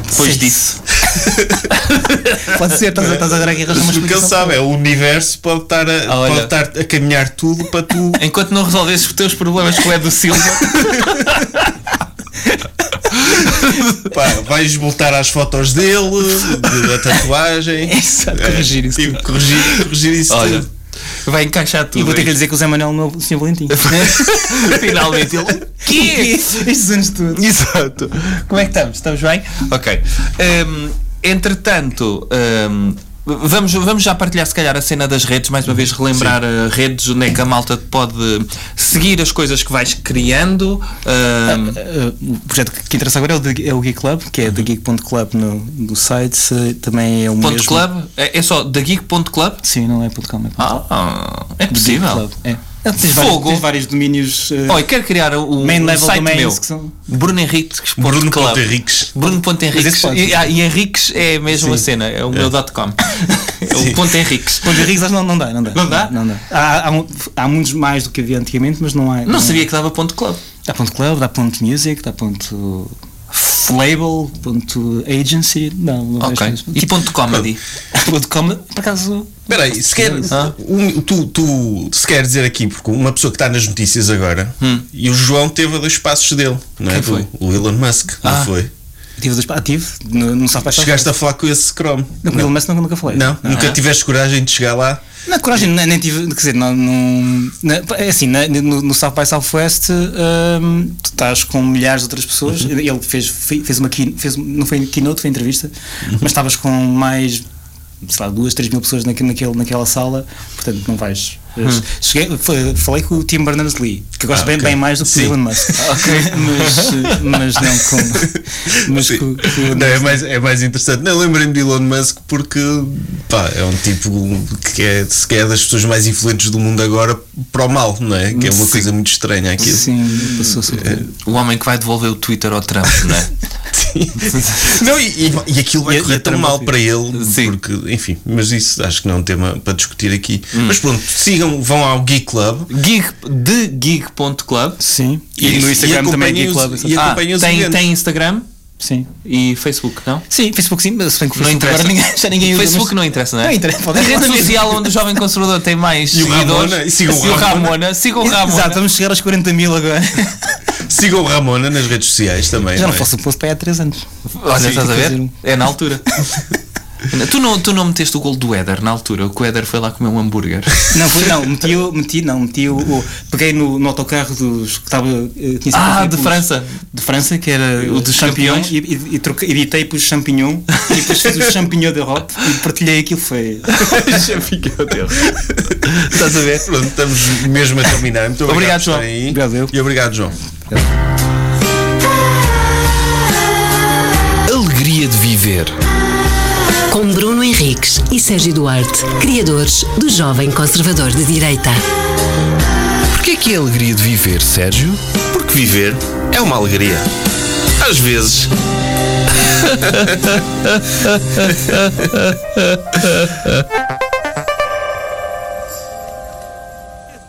Depois Sim. disso. <laughs> Pode ser, estás, a- estás aqui a arranjar uma Mas o que ele sabe é o universo pode estar, a, Olha. pode estar a caminhar tudo para tu. Enquanto não resolvesses os teus problemas com o Edu Silva. <laughs> <laughs> Pá, vais voltar às fotos dele, de- da tatuagem. <laughs> Exato, corrigir isso tipo, corrigir, corrigir isso Olha, tudo. vai encaixar tudo. E vou ter que lhe dizer que o Zé Manuel não é o Sr. Valentim. <laughs> Finalmente ele. Quê? Estes anos todos. Exato. Como é que estamos? Estamos bem? Ok. Hum, entretanto, hum, vamos, vamos já partilhar se calhar a cena das redes, mais uma vez relembrar uh, redes onde é que a malta pode seguir as coisas que vais criando. Uh, o projeto que interessa agora é o, The- é o Geek Club, que é thegeek.club no, no site. Também é o ponto mesmo. club? É, é só thegeek.club? Sim, não é ponto .com, é ponto Ah, é possível. Club, É. É, Tens vários, Fogo. tens vários domínios. uh, Olha, quero criar o Main level site meu. que são- Bruno Henriques. Bruno Club. Ponte Henriques. Bruno Ponte Henriques. E, ah, e Henriques é mesmo a cena, é o meu dot .com. <laughs> É o Ponte Henriques. Ponto Henriques acho que não, não dá, não dá. Não dá? Não dá. Há, há, há muitos mais do que havia antigamente, mas não há. Não sabia que dava ponto club. Dá ponto club, dá ponto music, dá ponto label, ponto agency. Não, não Ok. vejo E ponto comedy. <laughs> ponto com, por acaso. Espera aí, se quer, Ah. um- tu, tu se quer dizer aqui, porque uma pessoa que está nas notícias agora, e o João teve a dois passos dele, não é? Hum. Quem foi? O, o Elon Musk, Ah. não foi? Tive dois ativo no, no South by Chegaste a falar com esse Chrome. Não, com ele, mas nunca, falei. Não, nunca Ah. tiveste coragem de chegar lá. Na coragem, nem, nem tive, quer dizer, não, não, é assim, na- no, no South by Southwest hum, tu estás com milhares de outras pessoas. Uhum. Ele fez, fe- fez uma key, fez, não foi keynote, foi entrevista, Uhum. mas estavas com mais, sei lá, duas, três mil pessoas naque- naquele, naquela sala, portanto não vais. Cheguei, foi- falei com o Tim Berners-Lee, que gosto. Ah, bem, ok. bem mais do que Sim. o Elon Musk. <laughs> mas, mas não com. Mas Sim. com, com Não, é, mais, é mais interessante. Não, lembrei-me de Elon Musk porque pá, é um tipo que é, que é das pessoas mais influentes do mundo agora para o mal, não é? Que é uma Sim. coisa muito estranha aquilo. Sim, passou É. O homem que vai devolver o Twitter ao Trump, não é? <laughs> Não, e, e- e aquilo vai E- correr tão mal fica. para ele, Sim. porque, enfim, mas isso acho que não é um tema para discutir aqui. Hum. Mas pronto, sigam, vão ao Geek Club Geek, de geek.club. Sim. E- E, no e Instagram também acompanhem Geek Club. e Ah, tem, eventos. tem Instagram Sim. e Facebook, não? Sim, Facebook sim, mas se bem que Não interessa. ninguém, já ninguém usa. Facebook mas- não interessa, não é? Não interessa, A rede social onde o jovem conservador tem mais E o seguidores. Ramona, e sigam o Ramona. Sigam o Ramona. Exato, vamos chegar aos 40 mil agora. <laughs> Sigam o Ramona nas redes sociais também. Já não é? faço o post para aí há 3 anos. Olha, Sim, estás a ver? É na altura. <laughs> tu, não, tu não meteste o gol do Éder na altura, o que o Éder foi lá comer um hambúrguer. Não, foi, não, meti, o- meti, não, meti o, o- peguei no, no autocarro dos que estava. eh, tinha sido Ah, de França. De França, que era o Os de champignon, campeões. e, e, e troquei- editei para o champignon, e depois fiz o champignon de Europe e partilhei aquilo. Foi. Fiquei a Deus. Estás a ver? Pronto, estamos mesmo a terminar. Muito obrigado, Obrigado, João. aí. Obrigado, eu. E obrigado, João. Alegria de viver. Com Bruno Henriques e Sérgio Duarte, criadores do Jovem Conservador de Direita. Porquê que é a alegria de viver, Sérgio? Porque viver é uma alegria. Às vezes. <laughs>